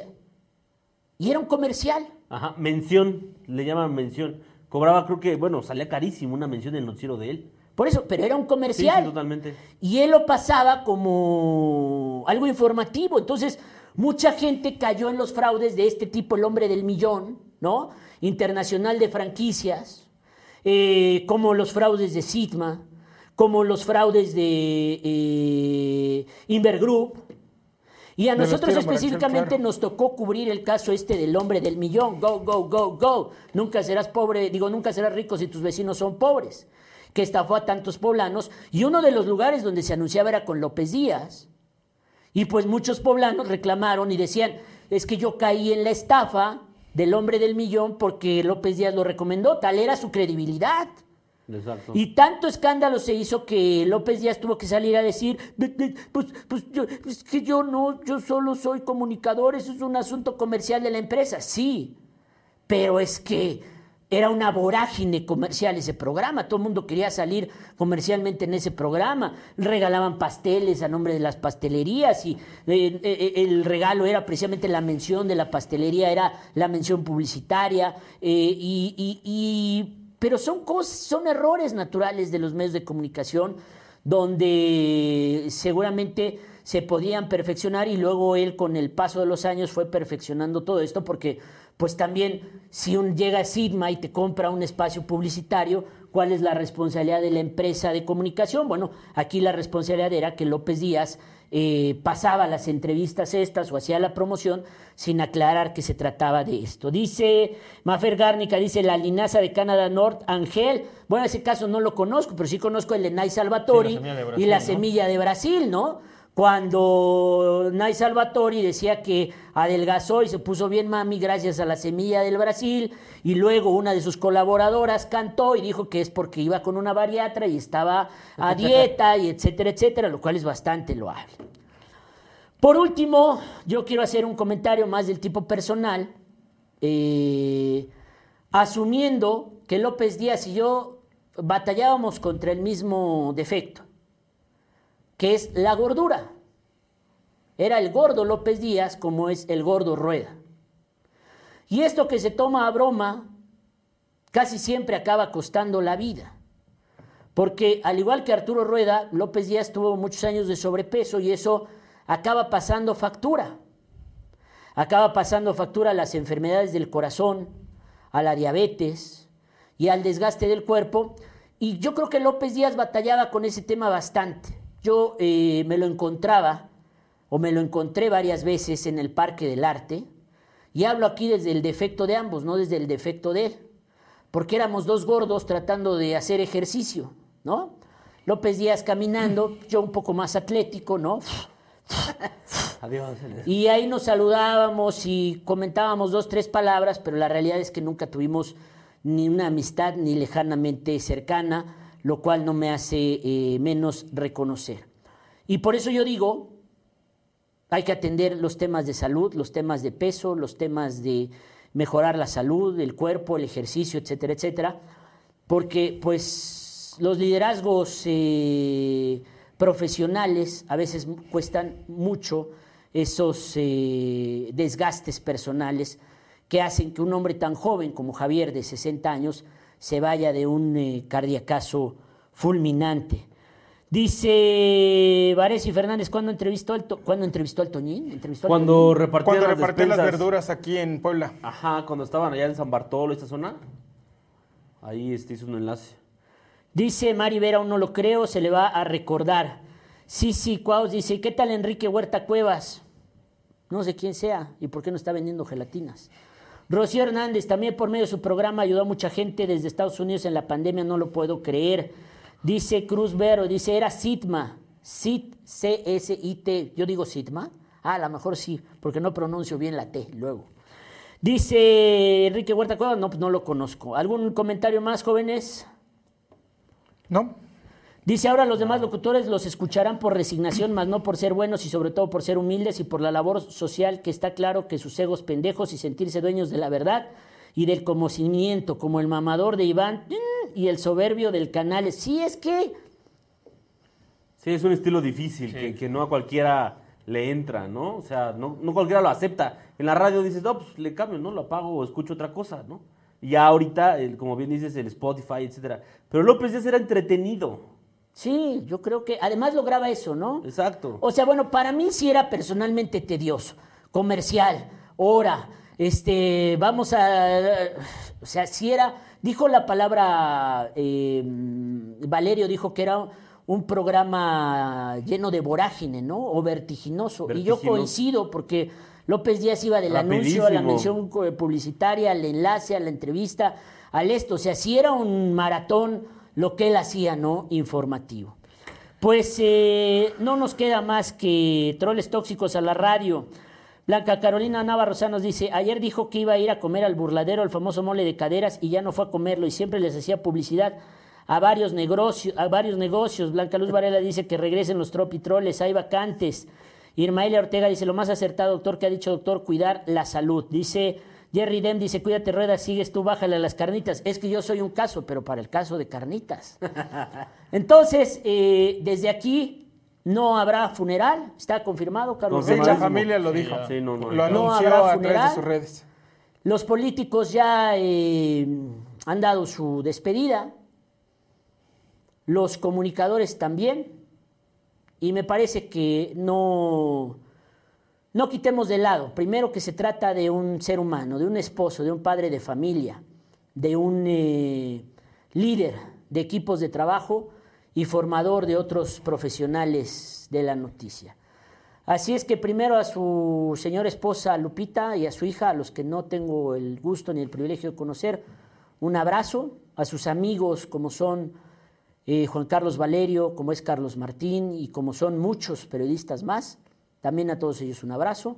Y era un comercial. Ajá, mención, le llaman mención. Cobraba, creo que, bueno, salía carísimo una mención del noticiero de él. Por eso, pero era un comercial. sí, totalmente. Y él lo pasaba como algo informativo. Entonces, mucha gente cayó en los fraudes de este tipo, el hombre del millón, ¿no? Internacional de franquicias, eh, como los fraudes de Sigma, como los fraudes de eh, Invergroup. Y a nosotros específicamente claro. nos tocó cubrir el caso este del hombre del millón. Go, go, go, go. Nunca serás pobre, digo, nunca serás rico si tus vecinos son pobres. Que estafó a tantos poblanos. Y uno de los lugares donde se anunciaba era con López Díaz. Y pues muchos poblanos reclamaron y decían, es que yo caí en la estafa del hombre del millón porque López Díaz lo recomendó. Tal era su credibilidad. Y tanto escándalo se hizo que López Díaz tuvo que salir a decir, "Ve- ve, pues, pues yo, es que yo no, yo solo soy comunicador, eso es un asunto comercial de la empresa. Sí, pero es que era una vorágine comercial ese programa, todo el mundo quería salir comercialmente en ese programa, regalaban pasteles a nombre de las pastelerías y eh, eh, el regalo era precisamente la mención de la pastelería, era la mención publicitaria eh, y- pero son cosas, son errores naturales de los medios de comunicación donde seguramente se podían perfeccionar y luego él con el paso de los años fue perfeccionando todo esto porque pues también si un llega a Sigma y te compra un espacio publicitario cuál es la responsabilidad de la empresa de comunicación. Bueno, aquí la responsabilidad era que López Díaz eh, pasaba las entrevistas estas o hacía la promoción sin aclarar que se trataba de esto. Dice Mafer Gárnica, dice la linaza de Canadá North, Ángel. Bueno, ese caso no lo conozco, pero sí conozco el de Nay Salvatori Sí, la semilla de Brasil, y la ¿no? semilla de Brasil, ¿no? Cuando Nay Salvatori decía que adelgazó y se puso bien mami gracias a la semilla del Brasil, y luego una de sus colaboradoras cantó y dijo que es porque iba con una bariatra y estaba a dieta y etcétera, etcétera, lo cual es bastante loable. Por último, yo quiero hacer un comentario más del tipo personal, eh, asumiendo que López Díaz y yo batallábamos contra el mismo defecto, que es la gordura. Era el gordo López Díaz como es el gordo Rueda. Y esto que se toma a broma casi siempre acaba costando la vida. Porque al igual que Arturo Rueda, López Díaz tuvo muchos años de sobrepeso y eso acaba pasando factura. Acaba pasando factura a las enfermedades del corazón, a la diabetes y al desgaste del cuerpo. Y yo creo que López Díaz batallaba con ese tema bastante. Yo eh, me lo encontraba o me lo encontré varias veces en el Parque del Arte y hablo aquí desde el defecto de ambos, no desde el defecto de él, porque éramos dos gordos tratando de hacer ejercicio, ¿no? López Díaz caminando, yo un poco más atlético, ¿no? Adiós. Y ahí nos saludábamos y comentábamos dos, tres palabras, pero la realidad es que nunca tuvimos ni una amistad ni lejanamente cercana, lo cual no me hace eh, menos reconocer. Y por eso yo digo, hay que atender los temas de salud, los temas de peso, los temas de mejorar la salud, el cuerpo, el ejercicio, etcétera, etcétera, porque pues los liderazgos eh, profesionales a veces cuestan mucho esos eh, desgastes personales que hacen que un hombre tan joven como Javier de 60 años se vaya de un eh, cardiacazo fulminante. Dice Varesi Fernández, ¿cuándo entrevistó al, To- ¿cuándo entrevistó al Toñín? ¿Entrevistó al Cuando Toñín? repartían Cuando las verduras aquí en Puebla. Ajá, cuando estaban allá en San Bartolo, esta zona. Ahí este hizo un enlace. Dice Mari Vera, aún no lo creo, se le va a recordar. Sí, sí, Cuaus dice, ¿qué tal Enrique Huerta Cuevas? No sé quién sea y por qué no está vendiendo gelatinas. Rocío Hernández, también por medio de su programa ayudó a mucha gente desde Estados Unidos en la pandemia, no lo puedo creer. Dice Cruz Vero, dice, era Sitma, Sit, C-S-I-T, yo digo Sitma, ah, a lo mejor sí, porque no pronuncio bien la T luego. Dice Enrique Huerta Cuevas, no, pues no lo conozco. ¿Algún comentario más, jóvenes? ¿No? Dice ahora los demás locutores los escucharán por resignación, más no por ser buenos y sobre todo por ser humildes y por la labor social que está claro que sus egos pendejos y sentirse dueños de la verdad y del conocimiento, como el mamador de Iván mm, y el soberbio del canal. Sí, es que Sí, es un estilo difícil, que, que no a cualquiera le entra, ¿no? O sea, no, no cualquiera lo acepta. En la radio dices, no, pues le cambio, ¿no? Lo apago o escucho otra cosa, ¿no? Y ya ahorita, el- como bien dices, el Spotify, etcétera. Pero López Díaz era entretenido. Sí, yo creo que además lograba eso, ¿no? Exacto. O sea, bueno, para mí sí era personalmente tedioso, comercial, hora, este, vamos a, o sea, sí era, dijo la palabra, eh, Valerio dijo que era un programa lleno de vorágine, ¿no? O vertiginoso. Y yo coincido porque López Díaz iba del anuncio a la mención co- publicitaria, al enlace, a la entrevista, al esto. O sea, sí era un maratón lo que él hacía, ¿no? Informativo. Pues eh, no nos queda más que troles tóxicos a la radio. Blanca Carolina Navarro nos dice, ayer dijo que iba a ir a comer al burladero, al famoso mole de caderas, y ya no fue a comerlo, y siempre les hacía publicidad a varios negocios. A varios negocios. Blanca Luz Varela dice que regresen los tropitroles, hay vacantes. Irmaelia Ortega dice, lo más acertado, doctor, que ha dicho doctor, cuidar la salud. Dice Jerry Dem, dice, cuídate, rueda, sigues tú, bájale a las carnitas. Es que yo soy un caso, pero para el caso de carnitas. Entonces, eh, desde aquí no habrá funeral, está confirmado, Carlos Sí, la familia lo dijo. Sí, no, no. Lo No anunció habrá a través funeral. de sus redes. Los políticos ya eh, han dado su despedida, los comunicadores también, y me parece que no, no quitemos de lado, primero que se trata de un ser humano, de un esposo, de un padre de familia, de un eh, líder de equipos de trabajo y formador de otros profesionales de la noticia. Así es que primero a su señora esposa Lupita y a su hija, a los que no tengo el gusto ni el privilegio de conocer, un abrazo, a sus amigos como son eh, Juan Carlos Valerio, como es Carlos Martín y como son muchos periodistas más, también a todos ellos un abrazo,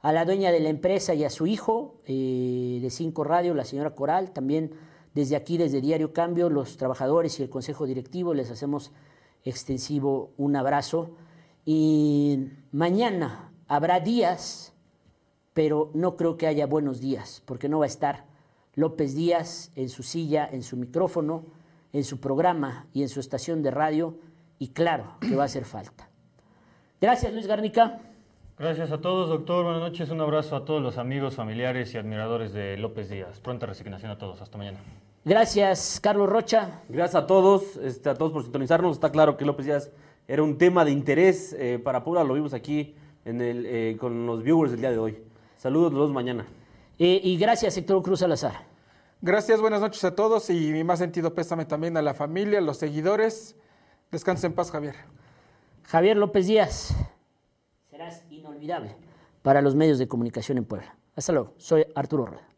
a la dueña de la empresa y a su hijo eh, de Cinco Radio, la señora Coral, también desde aquí, desde Diario Cambio, los trabajadores y el Consejo Directivo les hacemos extensivo un abrazo. Y mañana habrá días, pero no creo que haya buenos días, porque no va a estar López Díaz en su silla, en su micrófono, en su programa y en su estación de radio, y claro que va a hacer falta. Gracias, Luis Garnica. Gracias a todos, doctor. Buenas noches. Un abrazo a todos los amigos, familiares y admiradores de López Díaz. Pronta resignación a todos. Hasta mañana. Gracias, Carlos Rocha. Gracias a todos, este, a todos por sintonizarnos. Está claro que López Díaz era un tema de interés eh, para Puebla. Lo vimos aquí en el, eh, con los viewers del día de hoy. Saludos, los mañana. Eh, y gracias, Héctor Cruz Salazar. Gracias, buenas noches a todos y mi más sentido pésame también a la familia, a los seguidores. Descansen en paz, Javier. Javier López Díaz, serás inolvidable para los medios de comunicación en Puebla. Hasta luego, soy Arturo Rueda.